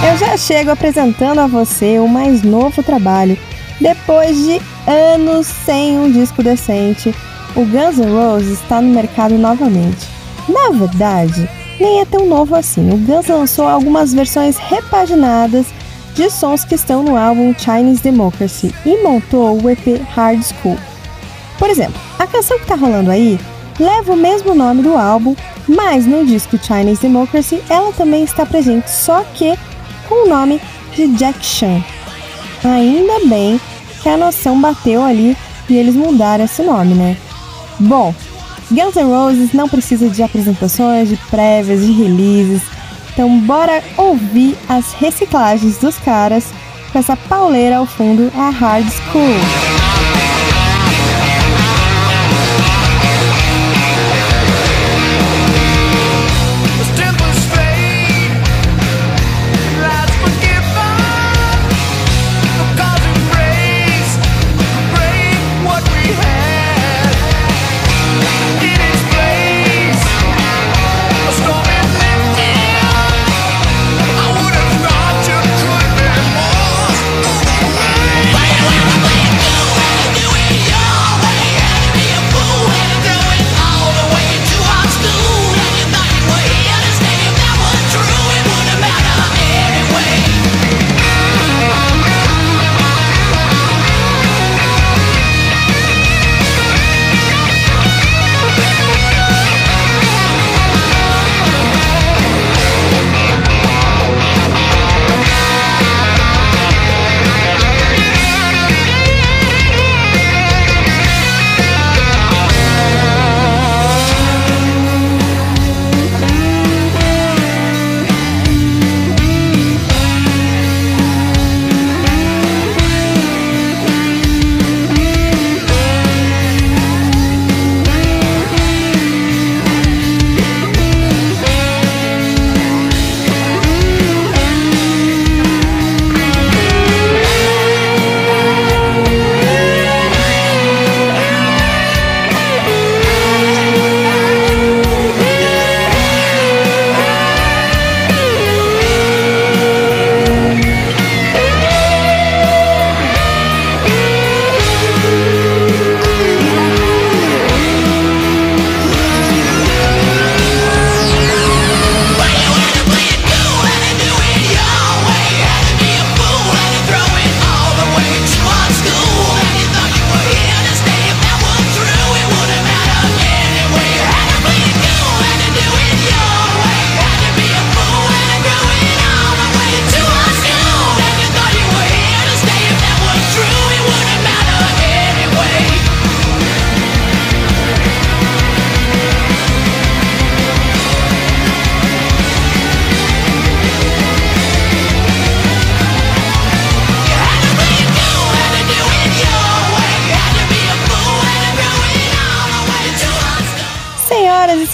Speaker 4: Eu já chego apresentando a você o mais novo trabalho. Depois de anos sem um disco decente, o Guns N' Roses está no mercado novamente. Na verdade, nem é tão novo assim. O Guns lançou algumas versões repaginadas de sons que estão no álbum Chinese Democracy e montou o EP Hard School. Por exemplo, a canção que está rolando aí leva o mesmo nome do álbum, mas no disco Chinese Democracy ela também está presente, só que com o nome de Jack Chan. Ainda bem que a noção bateu ali e eles mudaram esse nome, né? Bom, Guns N' Roses não precisa de apresentações, de prévias, de releases. Então bora ouvir as reciclagens dos caras com essa pauleira ao fundo, a Hard School.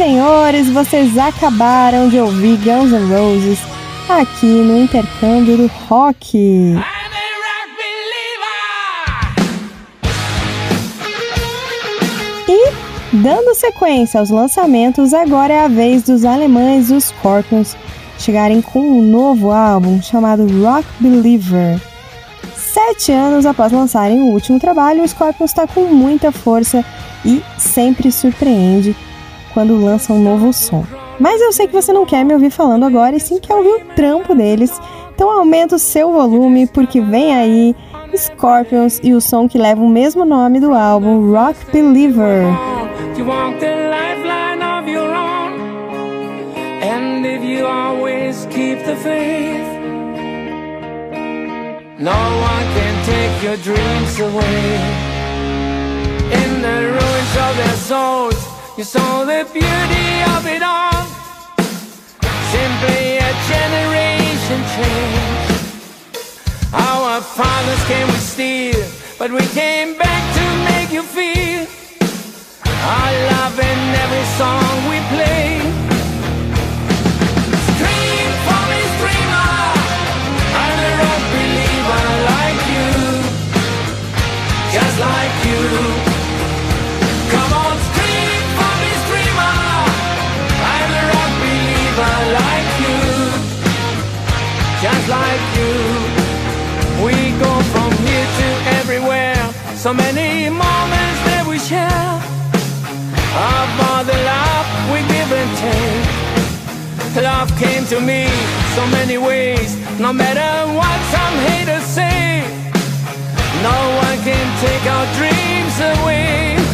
Speaker 4: Senhores, vocês acabaram de ouvir Guns N' Roses aqui no intercâmbio do rock. E, dando sequência aos lançamentos, agora é a vez dos alemães os Scorpions chegarem com um novo álbum chamado Rock Believer. Sete anos após lançarem o último trabalho, o Scorpions está com muita força e sempre surpreende quando lança um novo som. Mas eu sei que você não quer me ouvir falando agora e sim quer ouvir o trampo deles. Então aumenta o seu volume porque vem aí Scorpions e o som que leva o mesmo nome do álbum, Rock Believer.
Speaker 6: No one can take your dreams away. In the ruins of their souls, you saw the beauty of it all. Simply a generation change. Our fathers came with steel, but we came back to make you feel. Our love in every song we play. Scream for me, screamer. I'm a rock believer like you, just like you. So many moments that we share. About the love we give and take. Love came to me so many ways. No matter what some haters say, no one can take our dreams away.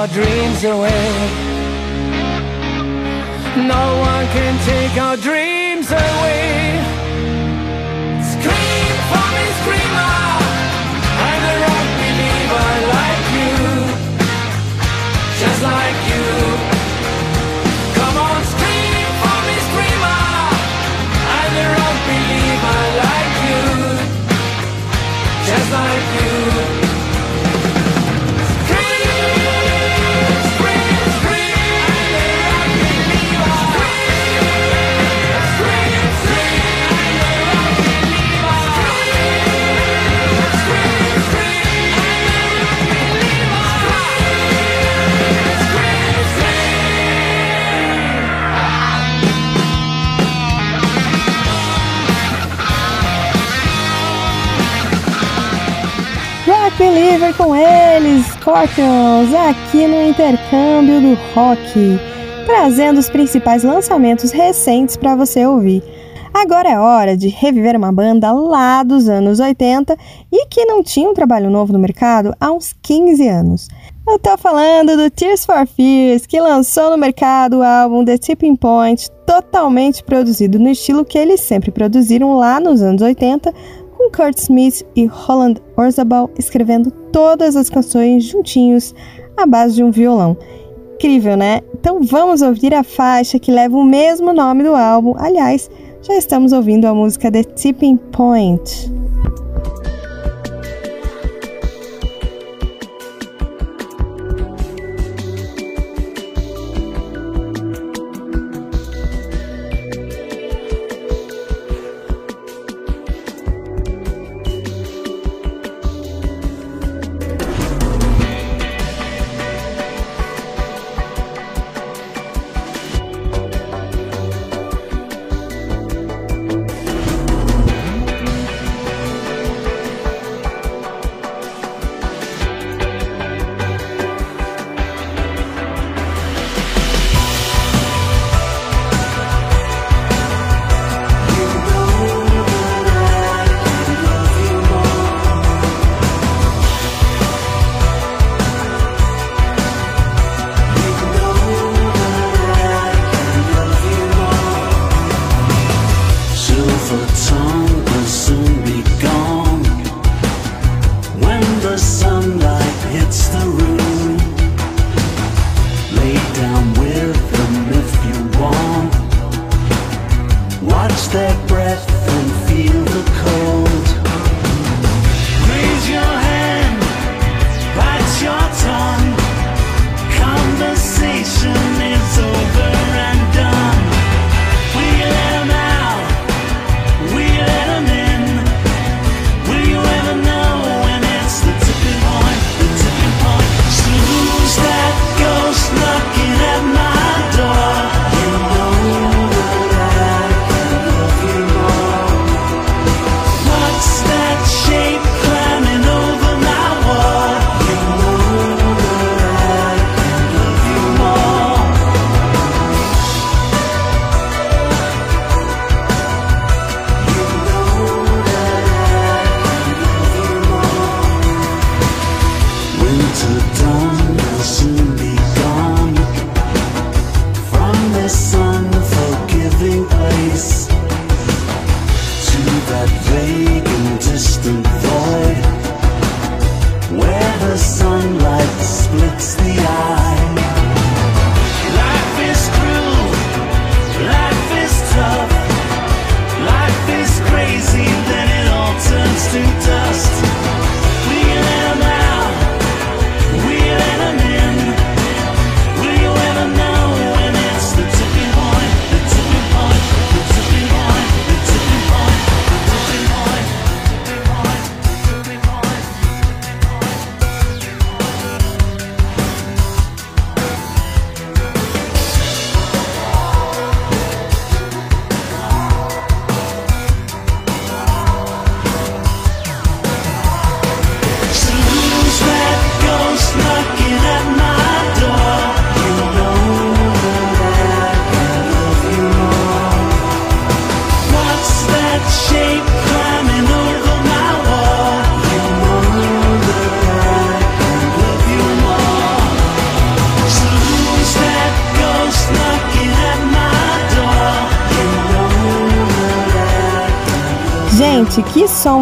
Speaker 6: Our dreams away. No one can take our dreams away. Scream for me, screamer.
Speaker 4: Aqui no intercâmbio do rock, trazendo os principais lançamentos recentes para você ouvir. Agora é hora de reviver uma banda lá dos anos 80 e que não tinha um trabalho novo no mercado há uns 15 anos. Eu tô falando do Tears for Fears, que lançou no mercado o álbum The Tipping Point, totalmente produzido no estilo que eles sempre produziram lá nos anos 80, com Kurt Smith e Holland Orzabal escrevendo todas as canções juntinhos à base de um violão. Incrível, né? Então vamos ouvir a faixa que leva o mesmo nome do álbum. Aliás, já estamos ouvindo a música The Tipping Point.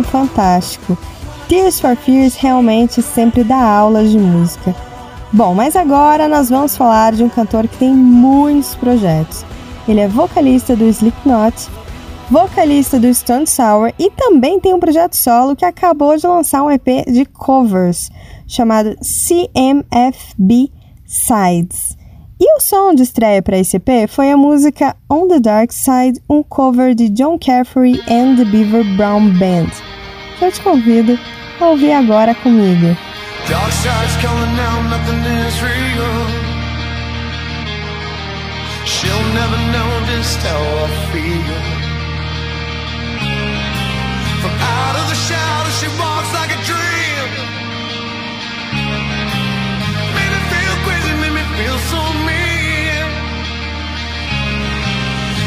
Speaker 4: Fantástico! Tears for Fears realmente sempre dá aulas de música. Bom, mas agora nós vamos falar de um cantor que tem muitos projetos. Ele é vocalista do Slipknot, vocalista do Stone Sour e também tem um projeto solo que acabou de lançar um EP de covers chamado CMFB Sides. E o som de estreia para esse EP foi a música On the Dark Side, um cover de John Caffrey and the Beaver Brown Band. Eu te convido a ouvir agora comigo.
Speaker 13: Dark side's coming now, nothing is real. She'll never know just how I feel. From out of the shadows, she walks like a dream. Made me feel crazy, made me feel so mean.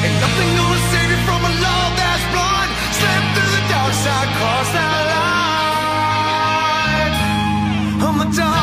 Speaker 13: Ain't nothing gonna side, cross that line. On the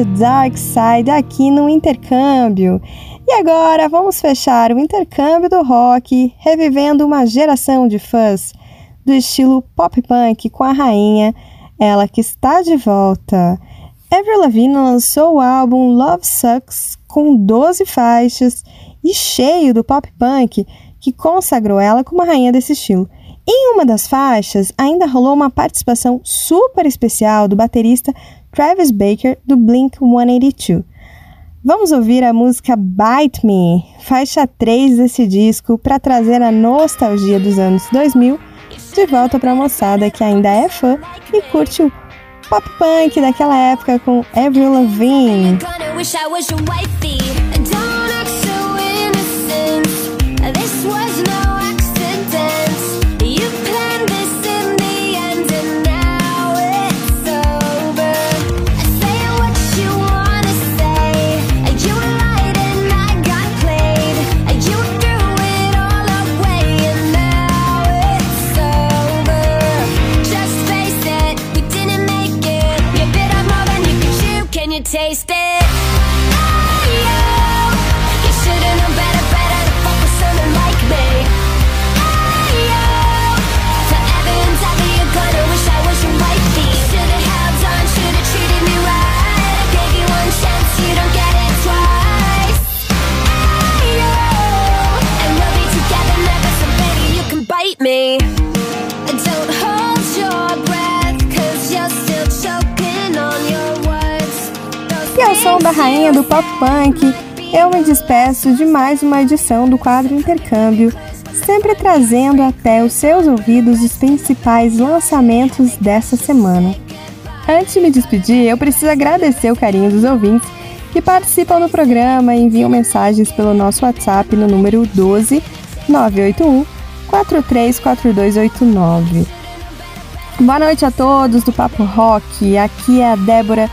Speaker 13: the Dark Side
Speaker 4: aqui no intercâmbio. E agora vamos fechar o intercâmbio do rock, revivendo uma geração de fãs do estilo pop punk com a rainha, ela que está de volta. Avril Lavigne lançou o álbum Love Sucks com 12 faixas e cheio do pop punk que consagrou ela como a rainha desse estilo. Em uma das faixas, ainda rolou uma participação super especial do baterista Travis Baker do Blink 182. Vamos ouvir a música Bite Me, faixa 3 desse disco, para trazer a nostalgia dos anos 2000 de volta para a moçada que ainda é fã e curte o pop punk daquela época com Avril Lavigne. Da rainha do pop punk, eu me despeço de mais uma edição do quadro Intercâmbio, sempre trazendo até os seus ouvidos os principais lançamentos dessa semana. Antes de me despedir, eu preciso agradecer o carinho dos ouvintes que participam do programa e enviam mensagens pelo nosso WhatsApp no número 12 981 434289. Boa noite a todos do Papo Rock. Aqui é a Débora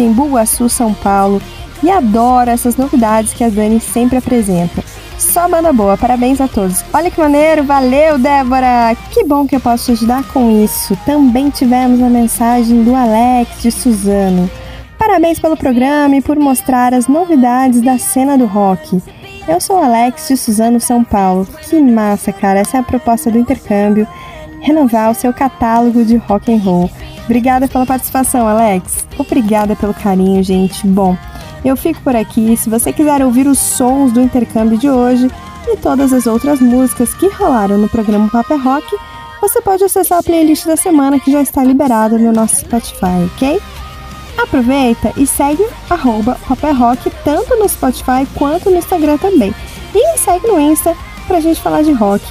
Speaker 4: de Embu-Guaçu, São Paulo, e adoro essas novidades que a Dani sempre apresenta. Só banda boa, parabéns a todos. Olha que maneiro, valeu Débora! Que bom que eu posso te ajudar com isso. Também tivemos a mensagem do Alex de Suzano. Parabéns pelo programa e por mostrar as novidades da cena do rock. Eu sou o Alex de Suzano, São Paulo. Que massa, cara! Essa é a proposta do intercâmbio. Renovar o seu catálogo de rock and roll. Obrigada pela participação, Alex. Obrigada pelo carinho, gente. Bom, eu fico por aqui. Se você quiser ouvir os sons do intercâmbio de hoje e todas as outras músicas que rolaram no programa Paper Rock, você pode acessar a playlist da semana que já está liberada no nosso Spotify, ok? Aproveita e segue arroba Paper Rock tanto no Spotify quanto no Instagram também. E segue no Insta pra gente falar de rock,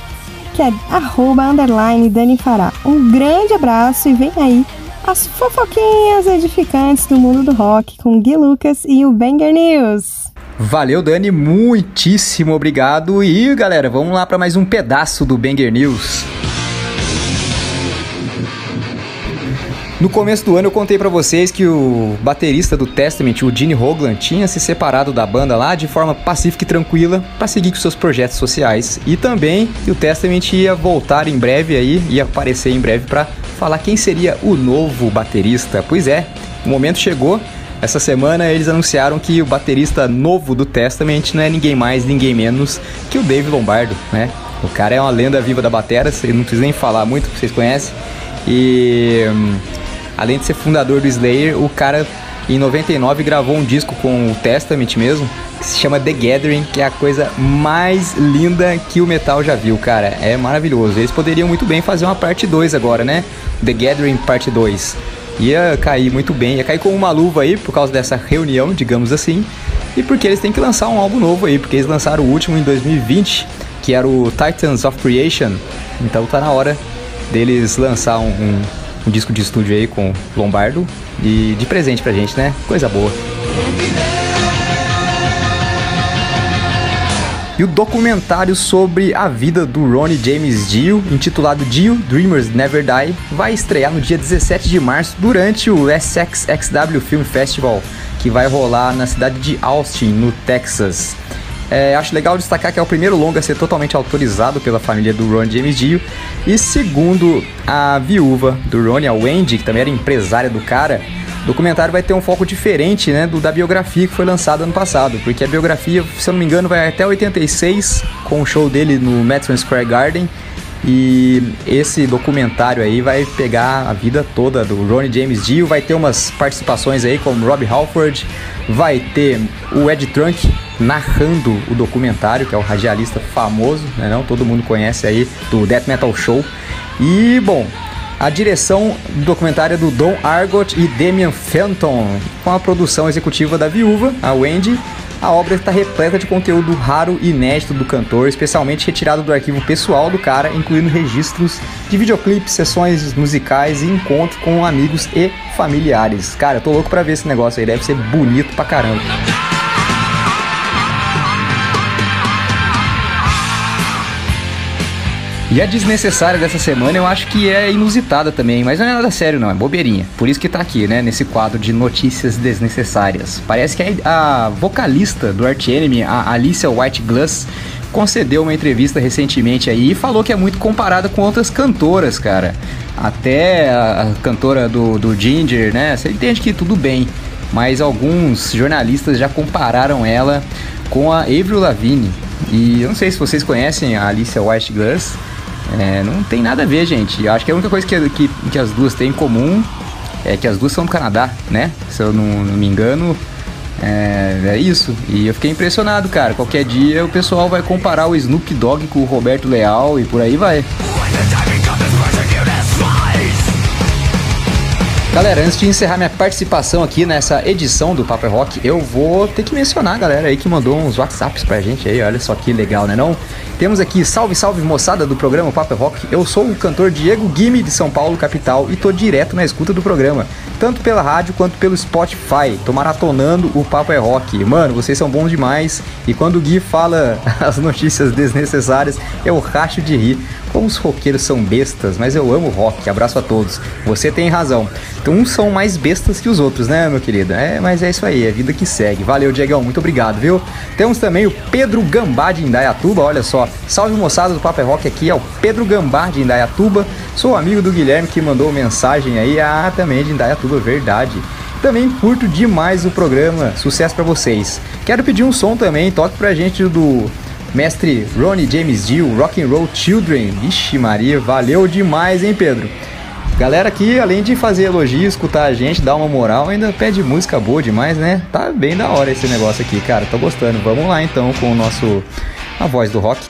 Speaker 4: que é arroba underline Dani Fará. Um grande abraço e vem aí as fofoquinhas edificantes do mundo do rock com Gui Lucas e o Banger News.
Speaker 5: Valeu, Dani, muitíssimo obrigado. E galera, vamos lá para mais um pedaço do Banger News. No começo do ano eu contei pra vocês que o baterista do Testament, o Gene Hoglan, tinha se separado da banda lá de forma pacífica e tranquila para seguir com seus projetos sociais e também que o Testament ia voltar em breve aí, ia aparecer em breve para falar quem seria o novo baterista. Pois é, o momento chegou. Essa semana eles anunciaram que o baterista novo do Testament não é ninguém mais, ninguém menos que o Dave Lombardo, né? O cara é uma lenda viva da batera, eu não preciso nem falar muito, vocês conhecem. E hum, além de ser fundador do Slayer, o cara em 99 gravou um disco com o Testament mesmo, que se chama The Gathering, que é a coisa mais linda que o metal já viu, cara. É maravilhoso. Eles poderiam muito bem fazer uma parte 2 agora, né? The Gathering parte 2. Ia cair muito bem, ia cair com uma luva aí por causa dessa reunião, digamos assim. E porque eles têm que lançar um álbum novo aí, porque eles lançaram o último em 2020, que era o Titans of Creation. Então tá na hora deles lançar um, um, um disco de estúdio aí com Lombardo e de presente pra gente, né? Coisa boa. E o documentário sobre a vida do Ronnie James Dio, intitulado Dio Dreamers Never Die, vai estrear no dia 17 de março durante o SXXW Film Festival, que vai rolar na cidade de Austin, no Texas. É, acho legal destacar que é o primeiro longa a ser totalmente autorizado pela família do Ron James Dio. E segundo a viúva do Ronnie, a Wendy, que também era empresária do cara, o documentário vai ter um foco diferente né, do da biografia que foi lançada ano passado. Porque a biografia, se eu não me engano, vai até 86, com o show dele no Madison Square Garden. E esse documentário aí vai pegar a vida toda do Ronnie James Dio, vai ter umas participações aí como Rob Halford, vai ter o Ed Trunk narrando o documentário, que é o radialista famoso, né, não? Todo mundo conhece aí do Death Metal Show. E bom, a direção do documentário é do Don Argot e Damian Fenton, com a produção executiva da viúva, a Wendy, a obra está repleta de conteúdo raro e inédito do cantor, especialmente retirado do arquivo pessoal do cara, incluindo registros de videoclipes, sessões musicais e encontros com amigos e familiares. Cara, eu tô louco pra ver esse negócio aí, deve ser bonito pra caramba. E a desnecessária dessa semana eu acho que é inusitada também, mas não é nada sério não, é bobeirinha. Por isso que tá aqui, né, nesse quadro de notícias desnecessárias. Parece que a, vocalista do Arch Enemy, a Alicia White Glass, concedeu uma entrevista recentemente aí e falou que é muito comparada com outras cantoras, cara. Até a, a cantora do, do Ginger, né, você entende que tudo bem. Mas alguns jornalistas já compararam ela com a Avril Lavigne. E eu não sei se vocês conhecem a Alicia White Glass. É, não tem nada a ver, gente. Eu acho que a única coisa que, que, que as duas têm em comum é que as duas são do Canadá, né? Se eu não, não me engano, é, é, isso. E eu fiquei impressionado, cara. Qualquer dia o pessoal vai comparar o Snoop Dogg com o Roberto Leal e por aí vai. Galera, antes de encerrar minha participação aqui nessa edição do Paper Rock, eu vou ter que mencionar a galera aí que mandou uns WhatsApps pra gente aí, olha só que legal, né não? Temos aqui, salve, salve moçada do programa Paper Rock, eu sou o cantor Diego Guime de São Paulo, capital, e tô direto na escuta do programa, tanto pela rádio quanto pelo Spotify, tô maratonando o Paper Rock. Mano, vocês são bons demais, e quando o Gui fala as notícias desnecessárias, eu racho de rir. Como os roqueiros são bestas, mas eu amo rock, abraço a todos. Você tem razão. Então, uns são mais bestas que os outros, né, meu querido? É, mas é isso aí, é vida que segue. Valeu, Diegão, muito obrigado, viu? Temos também o Pedro Gambá de Indaiatuba, olha só. Salve moçada do Paper Rock aqui, é o Pedro Gambá de Indaiatuba. Sou amigo do Guilherme que mandou mensagem aí, ah, também de Indaiatuba, verdade. Também curto demais o programa, sucesso pra vocês. Quero pedir um som também, toque pra gente do mestre Ronnie James Dio, Rock and Roll Children. Ixi Maria, valeu demais, hein, Pedro? Galera aqui, além de fazer elogio, escutar a gente, dar uma moral, ainda pede música boa demais, né? Tá bem da hora esse negócio aqui, cara. Tô gostando. Vamos lá então com o nosso a voz do rock.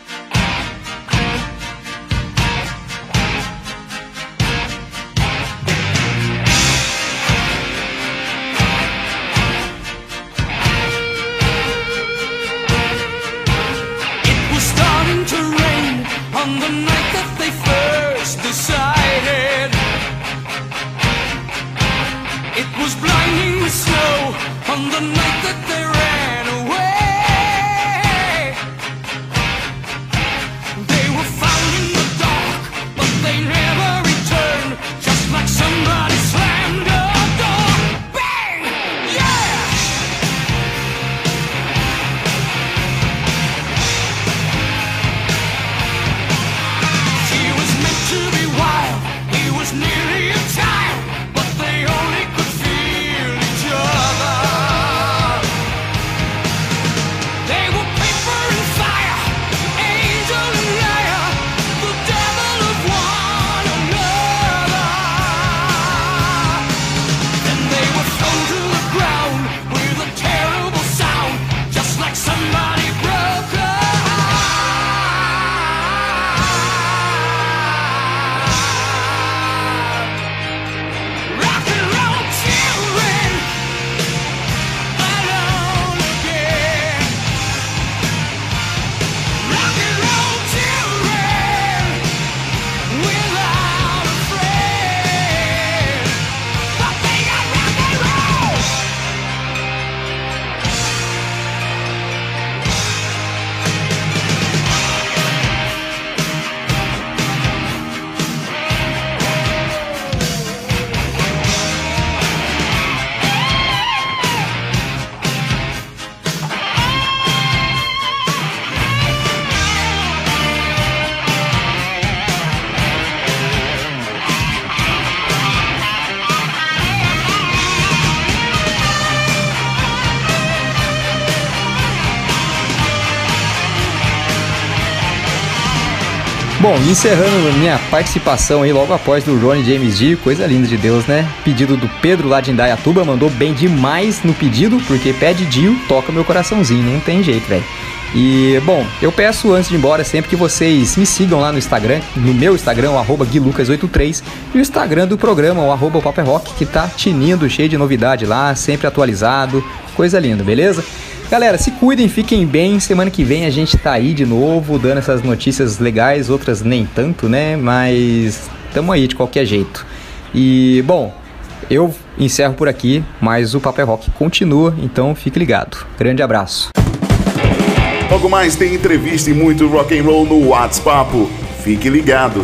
Speaker 5: Encerrando minha participação aí logo após do Ronnie James Dio, coisa linda de Deus, né? Pedido do Pedro lá de Indaiatuba, mandou bem demais no pedido, porque pede Dio, toca meu coraçãozinho, não tem jeito, velho. E, bom, eu peço antes de ir embora sempre que vocês me sigam lá no Instagram, no meu Instagram, o arroba guilucas83, e o Instagram do programa, o arroba Rock, que tá tinindo, cheio de novidade lá, sempre atualizado, coisa linda, beleza? Galera, se cuidem, fiquem bem. Semana que vem a gente tá aí de novo, dando essas notícias legais, outras nem tanto, né? Mas tamo aí de qualquer jeito. E, bom, eu encerro por aqui, mas o Paper Rock continua, então fique ligado. Grande abraço.
Speaker 1: Logo mais tem entrevista e muito rock and roll no WhatsApp. Fique ligado.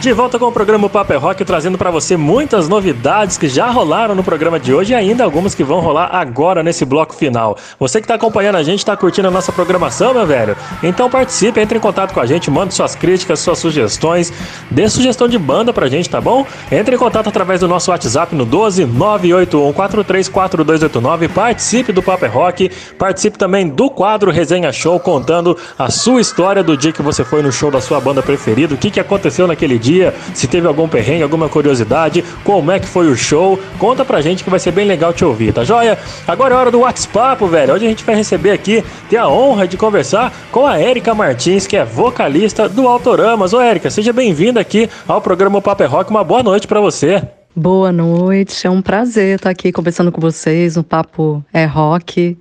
Speaker 2: De volta com o programa Paper Rock, trazendo para você muitas novidades que já rolaram no programa de hoje e ainda algumas que vão rolar agora nesse bloco final. Você que está acompanhando a gente, está curtindo a nossa programação, meu velho? Então participe, entre em contato com a gente, mande suas críticas, suas sugestões, dê sugestão de banda pra gente, tá bom? Entre em contato através do nosso WhatsApp no 12 981434289, participe do Paper Rock, participe também do quadro Resenha Show, contando a sua história do dia que você foi no show da sua banda preferida, o que, que aconteceu naquele dia dia, se teve algum perrengue, alguma curiosidade, como é que foi o show. Conta pra gente que vai ser bem legal te ouvir, tá joia? Agora é hora do WhatsApp, velho. Hoje a gente vai receber aqui, ter a honra de conversar com a Érica Martins, que é vocalista do Autoramas. Ô, Érica, seja bem-vinda aqui ao programa Paper Rock. Uma boa noite pra você.
Speaker 16: Boa noite, é um prazer estar aqui conversando com vocês. O papo é rock.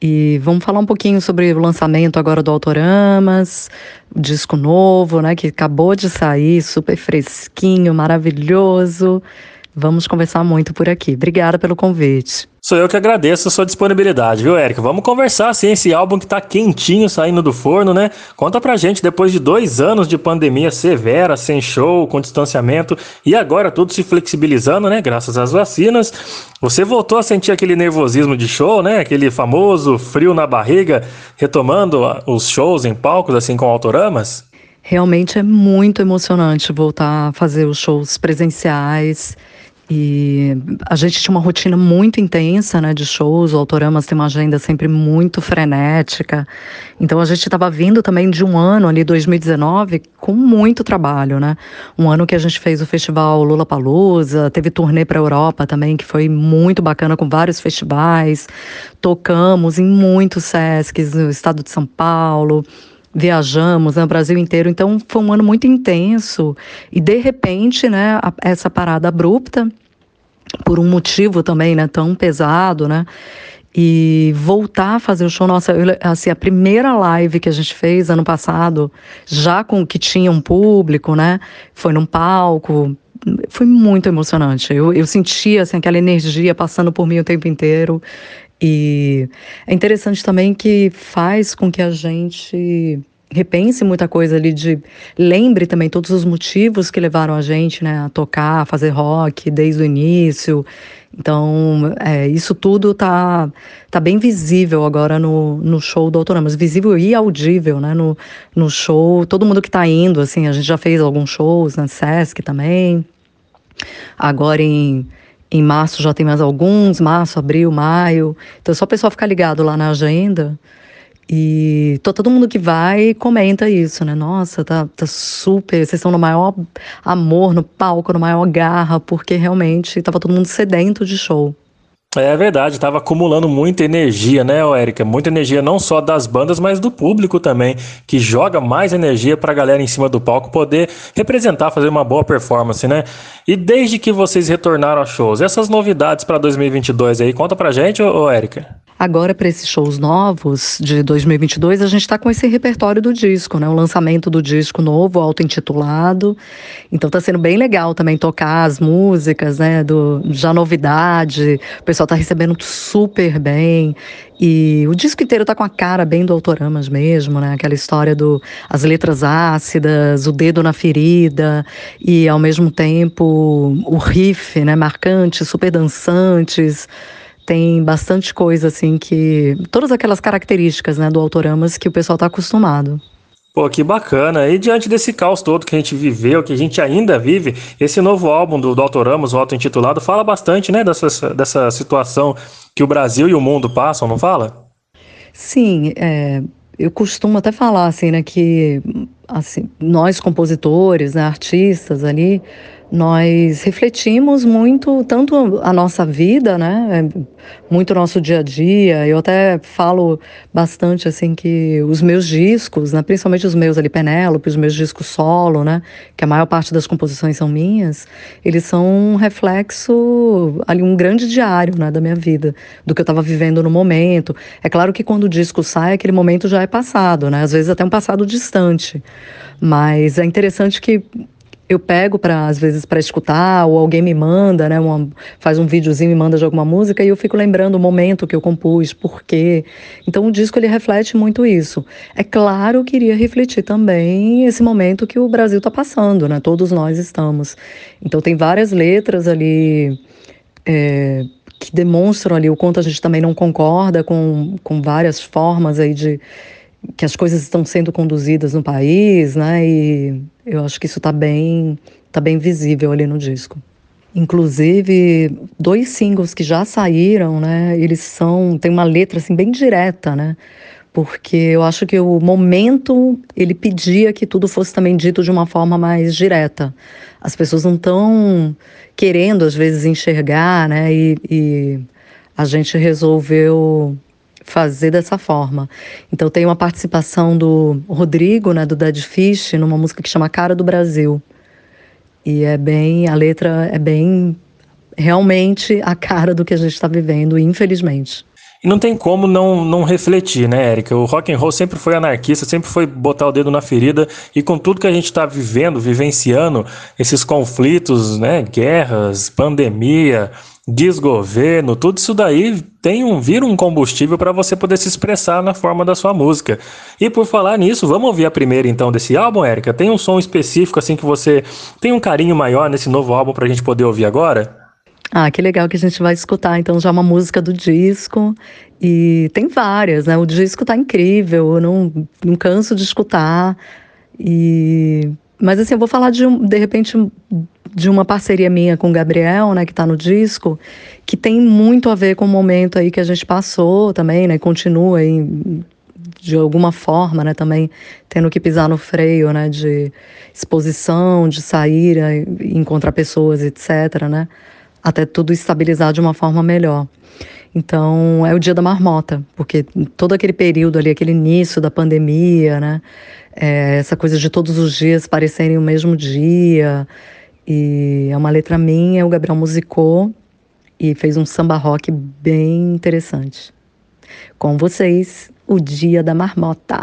Speaker 16: E vamos falar um pouquinho sobre o lançamento agora do Autoramas, disco novo, né, que acabou de sair, super fresquinho, maravilhoso. Vamos conversar muito por aqui. Obrigada pelo convite.
Speaker 2: Sou eu que agradeço a sua disponibilidade, viu, Érica? Vamos conversar, sim, esse álbum que tá quentinho saindo do forno, né? Conta pra gente, depois de dois anos de pandemia severa, sem show, com distanciamento, e agora tudo se flexibilizando, né? Graças às vacinas. Você voltou a sentir aquele nervosismo de show, né? Aquele famoso frio na barriga, retomando os shows em palcos, assim, com autoramas?
Speaker 16: Realmente é muito emocionante voltar a fazer os shows presenciais. E a gente tinha uma rotina muito intensa, né, de shows. O Autoramas tem uma agenda sempre muito frenética. Então a gente estava vindo também de um ano ali, 2019, com muito trabalho, né? Um ano que a gente fez o festival Lula Palusa, teve turnê para Europa também, que foi muito bacana com vários festivais. Tocamos em muitos Sescs no estado de São Paulo viajamos né, o Brasil inteiro, então foi um ano muito intenso e de repente, né, a, essa parada abrupta por um motivo também, né, tão pesado, né, e voltar a fazer o show, nossa, eu, assim, a primeira live que a gente fez ano passado, já com que tinha um público, né, foi num palco, foi muito emocionante. Eu, eu sentia assim, aquela energia passando por mim o tempo inteiro. E é interessante também que faz com que a gente repense muita coisa ali de lembre também todos os motivos que levaram a gente né, a tocar, a fazer rock desde o início. Então, é, isso tudo tá, tá bem visível agora no, no show do Autoramas, visível e audível, né, no, no show. Todo mundo que tá indo, assim, a gente já fez alguns shows na Sesc também. Agora em em março já tem mais alguns, março, abril, maio. Então é só o pessoal ficar ligado lá na agenda. E todo mundo que vai comenta isso, né? Nossa, tá, tá super. Vocês estão no maior amor no palco, no maior garra, porque realmente tava todo mundo sedento de show.
Speaker 2: É verdade, tava acumulando muita energia, né, Érica? Muita energia não só das bandas, mas do público também, que joga mais energia pra galera em cima do palco poder representar, fazer uma boa performance, né? E desde que vocês retornaram aos shows, essas novidades para 2022 aí, conta pra gente, ô, Érica.
Speaker 16: Agora, para esses shows novos de 2022, a gente está com esse repertório do disco, né? O lançamento do disco novo, auto-intitulado. Então tá sendo bem legal também tocar as músicas, né? Do, já novidade. O pessoal tá recebendo super bem. E o disco inteiro tá com a cara bem do Autoramas mesmo, né? Aquela história do as letras ácidas, o dedo na ferida e ao mesmo tempo o riff, né, marcante, super dançantes tem bastante coisa assim que todas aquelas características né do Autoramas que o pessoal está acostumado.
Speaker 2: Pô, que bacana. E diante desse caos todo que a gente viveu, que a gente ainda vive, esse novo álbum do, do Autoramos, o auto-intitulado, fala bastante, né, dessa, dessa situação que o Brasil e o mundo passam, não fala?
Speaker 16: Sim, é, eu costumo até falar assim, né, que assim, nós compositores, né, artistas ali, nós refletimos muito, tanto a nossa vida, né, muito o nosso dia a dia. Eu até falo bastante assim que os meus discos, né, principalmente os meus ali Penélope, os meus discos solo, né, que a maior parte das composições são minhas, eles são um reflexo ali um grande diário, né, da minha vida, do que eu estava vivendo no momento. É claro que quando o disco sai, aquele momento já é passado, né, às vezes até um passado distante. Mas é interessante que eu pego para às vezes para escutar ou alguém me manda, né, uma, faz um videozinho e manda de alguma música e eu fico lembrando o momento que eu compus, por quê. Então o disco ele reflete muito isso. É claro que iria refletir também esse momento que o Brasil está passando, né? Todos nós estamos. Então tem várias letras ali é, que demonstram ali o quanto a gente também não concorda com, com várias formas aí de que as coisas estão sendo conduzidas no país, né? E eu acho que isso está bem, tá bem visível ali no disco. Inclusive, dois singles que já saíram, né? Eles são tem uma letra assim bem direta, né? Porque eu acho que o momento ele pedia que tudo fosse também dito de uma forma mais direta. As pessoas não estão querendo às vezes enxergar, né? E, e a gente resolveu fazer dessa forma. Então tem uma participação do Rodrigo, né, do Dead Fish, numa música que chama Cara do Brasil. E é bem, a letra é bem realmente a cara do que a gente está vivendo, infelizmente.
Speaker 2: E não tem como não, não refletir, né, Érica? O rock and roll sempre foi anarquista, sempre foi botar o dedo na ferida e com tudo que a gente está vivendo, vivenciando, esses conflitos, né, guerras, pandemia, desgoverno, tudo isso daí tem um vira um combustível para você poder se expressar na forma da sua música. E por falar nisso, vamos ouvir a primeira então desse álbum, Érica? Tem um som específico assim que você tem um carinho maior nesse novo álbum para a gente poder ouvir agora?
Speaker 16: Ah, que legal que a gente vai escutar então já uma música do disco e tem várias, né? O disco tá incrível, eu não, não canso de escutar e mas assim eu vou falar de de repente de uma parceria minha com o Gabriel, né, que está no disco, que tem muito a ver com o momento aí que a gente passou também, né, continua aí de alguma forma, né, também tendo que pisar no freio, né, de exposição, de sair, encontrar pessoas, etc, né, até tudo estabilizar de uma forma melhor. Então, é o dia da marmota, porque todo aquele período ali, aquele início da pandemia, né, é, essa coisa de todos os dias parecerem o mesmo dia, e é uma letra minha, o Gabriel musicou e fez um samba rock bem interessante. Com vocês, o Dia da Marmota.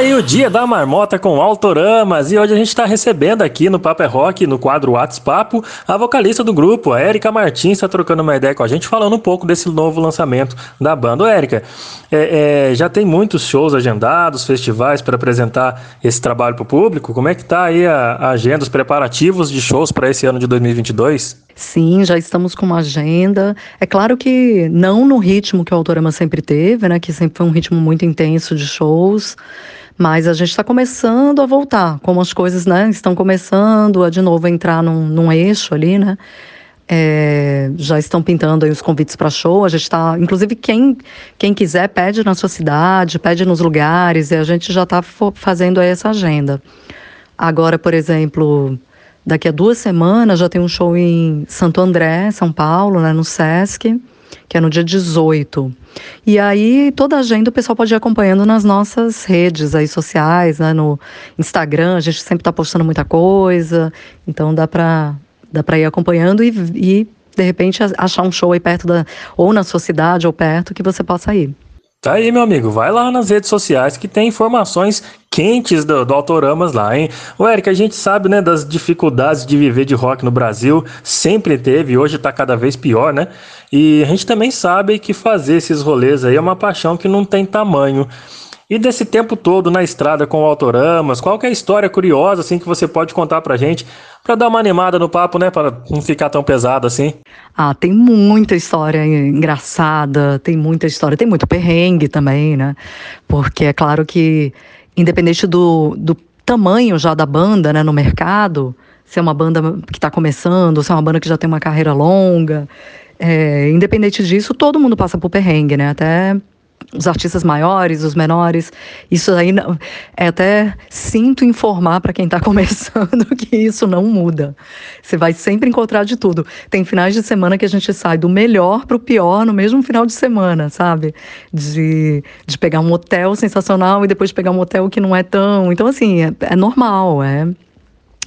Speaker 2: Aí o dia da marmota com Autoramas e hoje a gente está recebendo aqui no Paper Rock, no quadro WhatsApp, a vocalista do grupo, a Erika Martins, está trocando uma ideia com a gente, falando um pouco desse novo lançamento da banda. Erika, é, é, já tem muitos shows agendados, festivais para apresentar esse trabalho para o público. Como é que tá aí a, a agenda, os preparativos de shows para esse ano de 2022?
Speaker 16: Sim, já estamos com uma agenda. É claro que não no ritmo que o Autorama sempre teve, né? Que sempre foi um ritmo muito intenso de shows. Mas a gente está começando a voltar, como as coisas né, estão começando a de novo entrar num, num eixo ali, né? É, já estão pintando aí os convites para show. A gente está, inclusive, quem, quem quiser pede na sua cidade, pede nos lugares, e a gente já está fazendo aí essa agenda. Agora, por exemplo, daqui a duas semanas já tem um show em Santo André, São Paulo, né, no Sesc que é no dia 18. E aí, toda a agenda o pessoal pode ir acompanhando nas nossas redes aí sociais, né? No Instagram, a gente sempre está postando muita coisa, então dá para dá pra ir acompanhando e, e, de repente, achar um show aí perto da. ou na sua cidade ou perto que você possa ir.
Speaker 2: Tá aí, meu amigo. Vai lá nas redes sociais que tem informações quentes do, do Autoramas lá, hein? O Eric, a gente sabe, né, das dificuldades de viver de rock no Brasil. Sempre teve, hoje tá cada vez pior, né? E a gente também sabe que fazer esses rolês aí é uma paixão que não tem tamanho. E desse tempo todo na estrada com o Autoramas, qual que é a história curiosa assim que você pode contar pra gente, para dar uma animada no papo, né, para não ficar tão pesado assim?
Speaker 16: Ah, tem muita história engraçada, tem muita história, tem muito perrengue também, né? Porque é claro que independente do, do tamanho já da banda, né, no mercado, se é uma banda que está começando, se é uma banda que já tem uma carreira longa, é, independente disso, todo mundo passa por perrengue, né? Até os artistas maiores, os menores. Isso aí é até sinto informar para quem está começando que isso não muda. Você vai sempre encontrar de tudo. Tem finais de semana que a gente sai do melhor para o pior no mesmo final de semana, sabe? De, de pegar um hotel sensacional e depois pegar um hotel que não é tão. Então, assim, é, é normal, é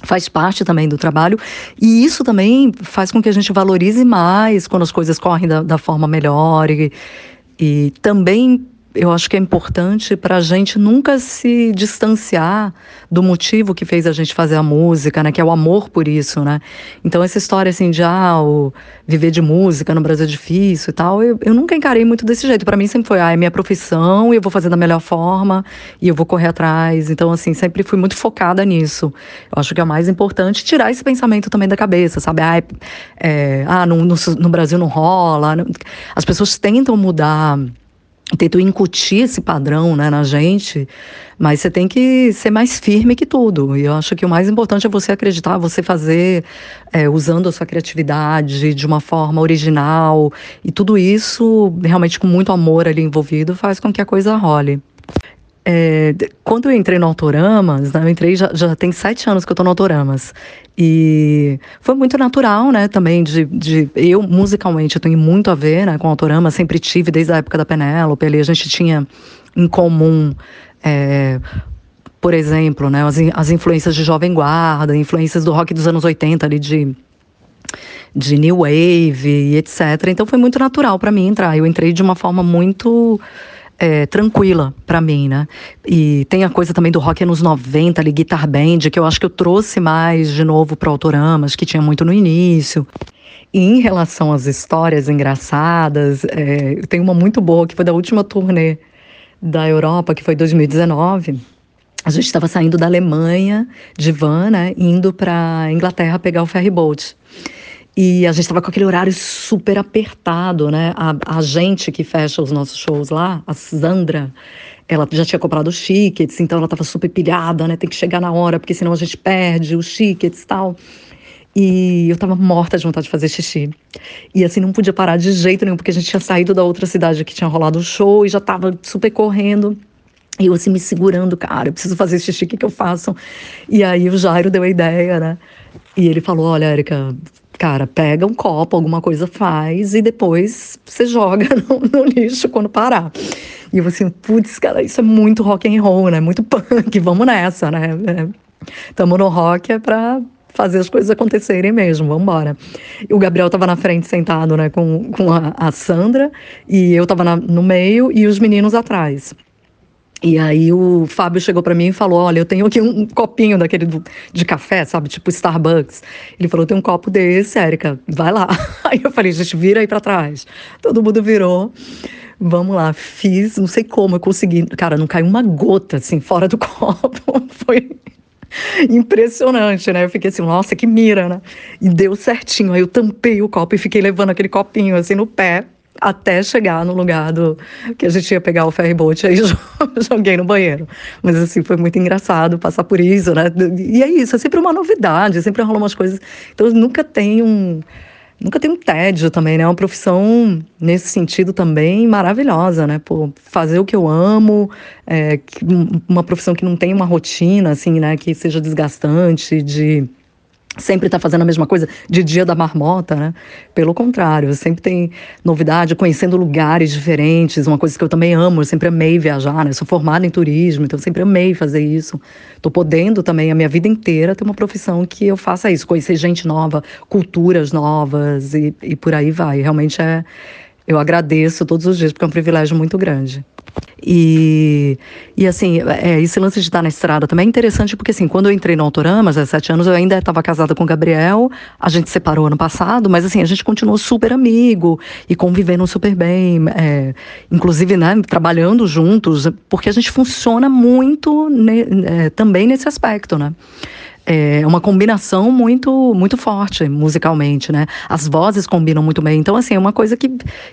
Speaker 16: faz parte também do trabalho e isso também faz com que a gente valorize mais quando as coisas correm da, da forma melhor e, e também eu acho que é importante para a gente nunca se distanciar do motivo que fez a gente fazer a música, né? Que é o amor por isso, né? Então essa história assim de ah, viver de música no Brasil é difícil e tal, eu, eu nunca encarei muito desse jeito. Para mim sempre foi ah, é minha profissão e eu vou fazer da melhor forma e eu vou correr atrás. Então assim sempre fui muito focada nisso. Eu acho que é o mais importante tirar esse pensamento também da cabeça, sabe? Ah, é, é, ah no, no, no Brasil não rola. As pessoas tentam mudar tentam incutir esse padrão né, na gente, mas você tem que ser mais firme que tudo. E eu acho que o mais importante é você acreditar, você fazer é, usando a sua criatividade de uma forma original. E tudo isso, realmente com muito amor ali envolvido, faz com que a coisa role. É, quando eu entrei no Autoramas, né, eu entrei já, já tem sete anos que eu tô no Autoramas. E foi muito natural, né, também, de, de eu musicalmente eu tenho muito a ver né, com o Autorama, sempre tive desde a época da Penélope, ali a gente tinha em comum. É, por exemplo, né, as, as influências de Jovem Guarda, influências do rock dos anos 80 ali de de new wave e etc. Então foi muito natural para mim entrar. Eu entrei de uma forma muito é, tranquila para mim, né? E tem a coisa também do rock nos 90, ali, Guitar Band, que eu acho que eu trouxe mais de novo pro Autoramas, que tinha muito no início. E em relação às histórias engraçadas, é, tem uma muito boa, que foi da última turnê da Europa, que foi 2019. A gente estava saindo da Alemanha, de van, né, indo para Inglaterra pegar o ferry boat. E a gente estava com aquele horário super apertado, né? A, a gente que fecha os nossos shows lá, a Sandra, ela já tinha comprado os tickets, então ela estava super pilhada, né? Tem que chegar na hora, porque senão a gente perde os tickets e tal. E eu tava morta de vontade de fazer xixi. E assim, não podia parar de jeito nenhum, porque a gente tinha saído da outra cidade que tinha rolado o show e já tava super correndo. E eu assim, me segurando, cara, eu preciso fazer xixi, o que que eu faço? E aí o Jairo deu a ideia, né? E ele falou, olha, Erika, cara, pega um copo, alguma coisa faz e depois você joga no, no lixo quando parar. E eu assim, putz, cara, isso é muito rock and roll, né? Muito punk, vamos nessa, né? É, tamo no rock é pra fazer as coisas acontecerem mesmo, vamos embora. O Gabriel tava na frente sentado, né, com, com a, a Sandra, e eu tava na, no meio e os meninos atrás. E aí o Fábio chegou para mim e falou: Olha, eu tenho aqui um copinho daquele do- de café, sabe? Tipo Starbucks. Ele falou: Tem um copo desse, Érica, vai lá. Aí eu falei: Gente, vira aí para trás. Todo mundo virou. Vamos lá, fiz, não sei como eu consegui. Cara, não caiu uma gota assim fora do copo. Foi impressionante, né? Eu fiquei assim, nossa, que mira, né? E deu certinho. Aí eu tampei o copo e fiquei levando aquele copinho assim no pé até chegar no lugar do que a gente ia pegar o ferryboat aí jo- joguei no banheiro. Mas assim, foi muito engraçado passar por isso, né? E é isso, é sempre uma novidade, sempre rolam umas coisas. Então nunca tem um Nunca tem um tédio também, né? É uma profissão, nesse sentido, também maravilhosa, né? Pô, fazer o que eu amo, é, um- uma profissão que não tem uma rotina, assim, né? Que seja desgastante, de sempre estar fazendo a mesma coisa, de dia da marmota, né? Pelo contrário, sempre tem novidade, conhecendo lugares diferentes, uma coisa que eu também amo, eu sempre amei viajar, né? Sou formada em turismo, então eu sempre amei fazer isso. Tô podendo também, a minha vida inteira, ter uma profissão que eu faça isso, conhecer gente nova, culturas novas e, e por aí vai. Realmente é. Eu agradeço todos os dias, porque é um privilégio muito grande. E, e assim, é, esse lance de estar na estrada também é interessante, porque assim, quando eu entrei no Autoramas, há sete anos, eu ainda estava casada com o Gabriel, a gente separou ano passado, mas assim, a gente continuou super amigo e convivendo super bem, é, inclusive, né, trabalhando juntos, porque a gente funciona muito ne- é, também nesse aspecto, né? É uma combinação muito muito forte musicalmente, né? As vozes combinam muito bem. Então, assim, é uma coisa que,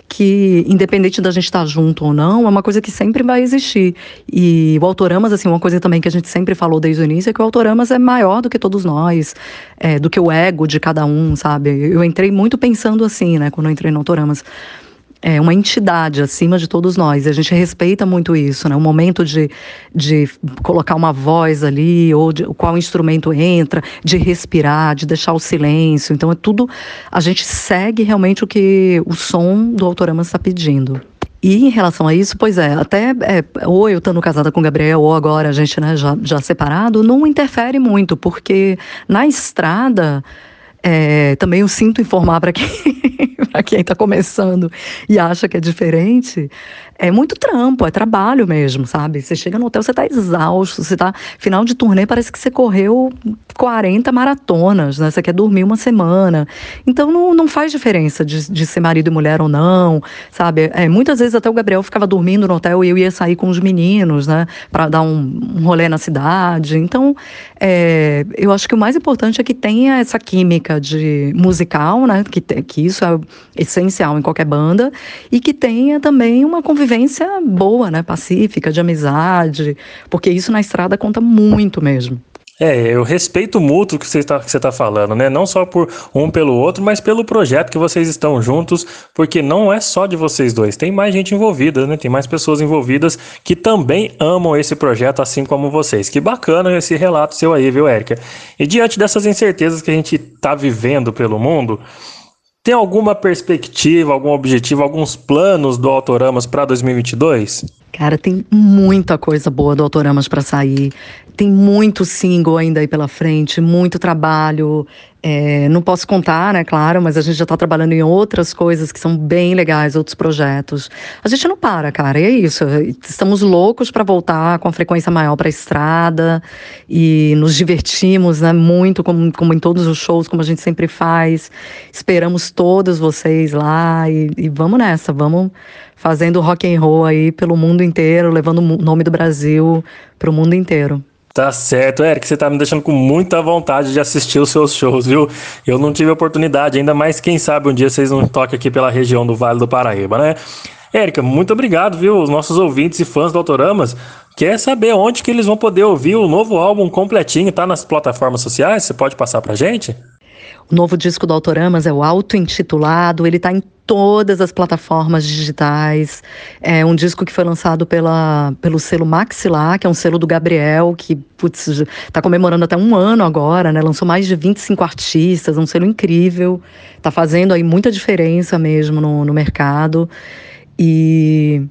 Speaker 16: que independente da gente estar junto ou não, é uma coisa que sempre vai existir. E o Autoramas, assim, uma coisa também que a gente sempre falou desde o início é que o Autoramas é maior do que todos nós, é, do que o ego de cada um, sabe? Eu entrei muito pensando assim, né, quando eu entrei no Autoramas é uma entidade acima de todos nós. A gente respeita muito isso, né? O momento de, de colocar uma voz ali, ou de qual instrumento entra, de respirar, de deixar o silêncio. Então é tudo. A gente segue realmente o que o som do Autorama está pedindo. E em relação a isso, pois é, até é, ou eu estando casada com o Gabriel, ou agora a gente né, já, já separado, não interfere muito, porque na estrada é, também eu sinto informar para quem para quem está começando e acha que é diferente, é muito trampo, é trabalho mesmo, sabe? Você chega no hotel, você está exausto, você tá final de turnê, parece que você correu 40 maratonas, né? Você quer dormir uma semana. Então não, não faz diferença de, de ser marido e mulher ou não, sabe? É, muitas vezes até o Gabriel ficava dormindo no hotel e eu ia sair com os meninos, né? Para dar um, um rolê na cidade. Então, é, eu acho que o mais importante é que tenha essa química de musical, né? Que, que isso é essencial em qualquer banda e que tenha também uma convivência boa, né? Pacífica, de amizade, porque isso na estrada conta muito mesmo.
Speaker 2: É, eu respeito mútuo que você está tá falando, né? Não só por um pelo outro, mas pelo projeto que vocês estão juntos, porque não é só de vocês dois, tem mais gente envolvida, né? Tem mais pessoas envolvidas que também amam esse projeto, assim como vocês. Que bacana esse relato seu aí, viu, Érica? E diante dessas incertezas que a gente está vivendo pelo mundo, tem alguma perspectiva, algum objetivo, alguns planos do Autoramas para 2022?
Speaker 16: Cara, tem muita coisa boa do Autoramas para sair. Tem muito single ainda aí pela frente, muito trabalho. É, não posso contar, né, claro, mas a gente já tá trabalhando em outras coisas que são bem legais, outros projetos. A gente não para, cara, e é isso. Estamos loucos para voltar com a frequência maior para a estrada e nos divertimos, né, muito, como, como em todos os shows, como a gente sempre faz. Esperamos todos vocês lá e, e vamos nessa, vamos fazendo rock and roll aí pelo mundo inteiro, levando o nome do Brasil pro mundo inteiro.
Speaker 2: Tá certo, Eric, você tá me deixando com muita vontade de assistir os seus shows, viu? Eu não tive oportunidade ainda, mas quem sabe um dia vocês não toquem aqui pela região do Vale do Paraíba, né? Érica, muito obrigado, viu? Os nossos ouvintes e fãs do Autoramas quer saber onde que eles vão poder ouvir o novo álbum completinho, tá nas plataformas sociais? Você pode passar pra gente?
Speaker 16: O novo disco do Autoramas é o auto-intitulado, ele está em todas as plataformas digitais. É um disco que foi lançado pela, pelo selo Maxilar, que é um selo do Gabriel, que está comemorando até um ano agora, né? Lançou mais de 25 artistas, um selo incrível. Está fazendo aí muita diferença mesmo no, no mercado. E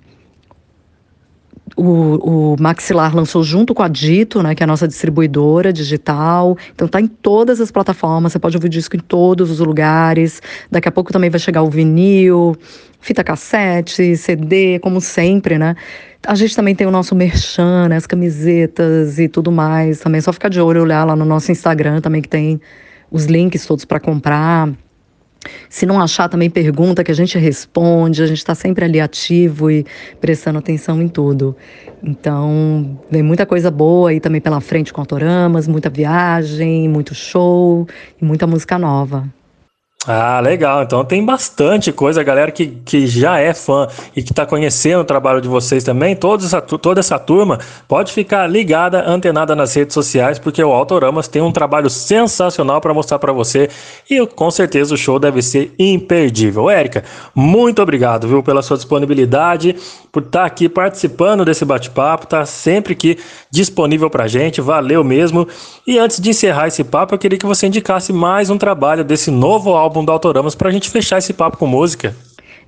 Speaker 16: o, o Maxilar lançou junto com a Dito, né, que é a nossa distribuidora digital. Então tá em todas as plataformas, você pode ouvir disco em todos os lugares. Daqui a pouco também vai chegar o vinil, fita cassete, CD, como sempre, né? A gente também tem o nosso merchan, né, as camisetas e tudo mais. Também é só ficar de olho, olhar lá no nosso Instagram também que tem os links todos para comprar. Se não achar, também pergunta que a gente responde, a gente está sempre ali ativo e prestando atenção em tudo. Então, vem muita coisa boa aí também pela frente com autoramas, muita viagem, muito show e muita música nova.
Speaker 2: Ah, legal. Então tem bastante coisa, galera que, que já é fã e que está conhecendo o trabalho de vocês também. Toda essa, toda essa turma pode ficar ligada, antenada nas redes sociais, porque o Autoramas tem um trabalho sensacional para mostrar para você e com certeza o show deve ser imperdível. Érica, muito obrigado, viu, pela sua disponibilidade, por estar tá aqui participando desse bate-papo, tá sempre aqui disponível para gente. Valeu mesmo. E antes de encerrar esse papo, eu queria que você indicasse mais um trabalho desse novo álbum álbum do Autoramas para a gente fechar esse papo com música.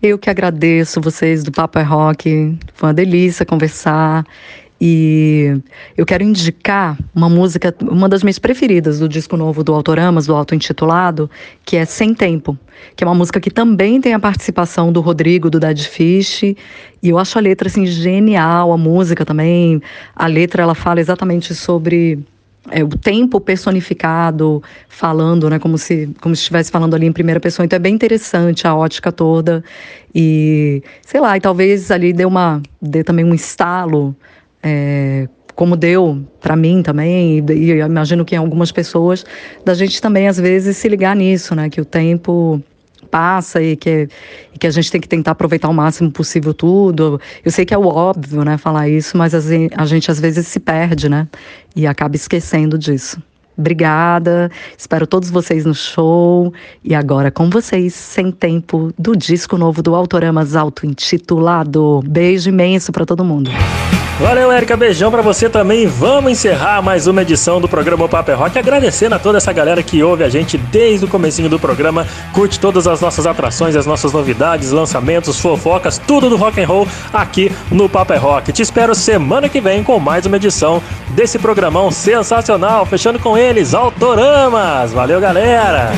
Speaker 16: Eu que agradeço vocês do Papo é Rock. Foi uma delícia conversar. E eu quero indicar uma música, uma das minhas preferidas do disco novo do Autoramas, do auto-intitulado, que é Sem Tempo, que é uma música que também tem a participação do Rodrigo, do Dead Fish, e eu acho a letra assim genial, a música também. A letra ela fala exatamente sobre é, o tempo personificado, falando, né, como se, como se estivesse falando ali em primeira pessoa. Então é bem interessante a ótica toda. E, sei lá, e talvez ali dê, uma, dê também um estalo, é, como deu para mim também, e, e eu imagino que em algumas pessoas, da gente também às vezes se ligar nisso, né, que o tempo passa e que, e que a gente tem que tentar aproveitar o máximo possível tudo. Eu sei que é o óbvio, né, falar isso, mas a gente às vezes se perde, né, e acaba esquecendo disso. Obrigada, espero todos vocês no show. E agora com vocês, sem tempo, do disco novo do Autoramas auto-intitulado. Beijo imenso para todo mundo.
Speaker 2: Valeu, Érica. Beijão pra você também. Vamos encerrar mais uma edição do programa Paper é Rock. Agradecendo a toda essa galera que ouve a gente desde o comecinho do programa, curte todas as nossas atrações, as nossas novidades, lançamentos, fofocas, tudo do rock and roll aqui no Paper é Rock. Te espero semana que vem com mais uma edição desse programão sensacional. Fechando com eles, Autoramas. Valeu, galera!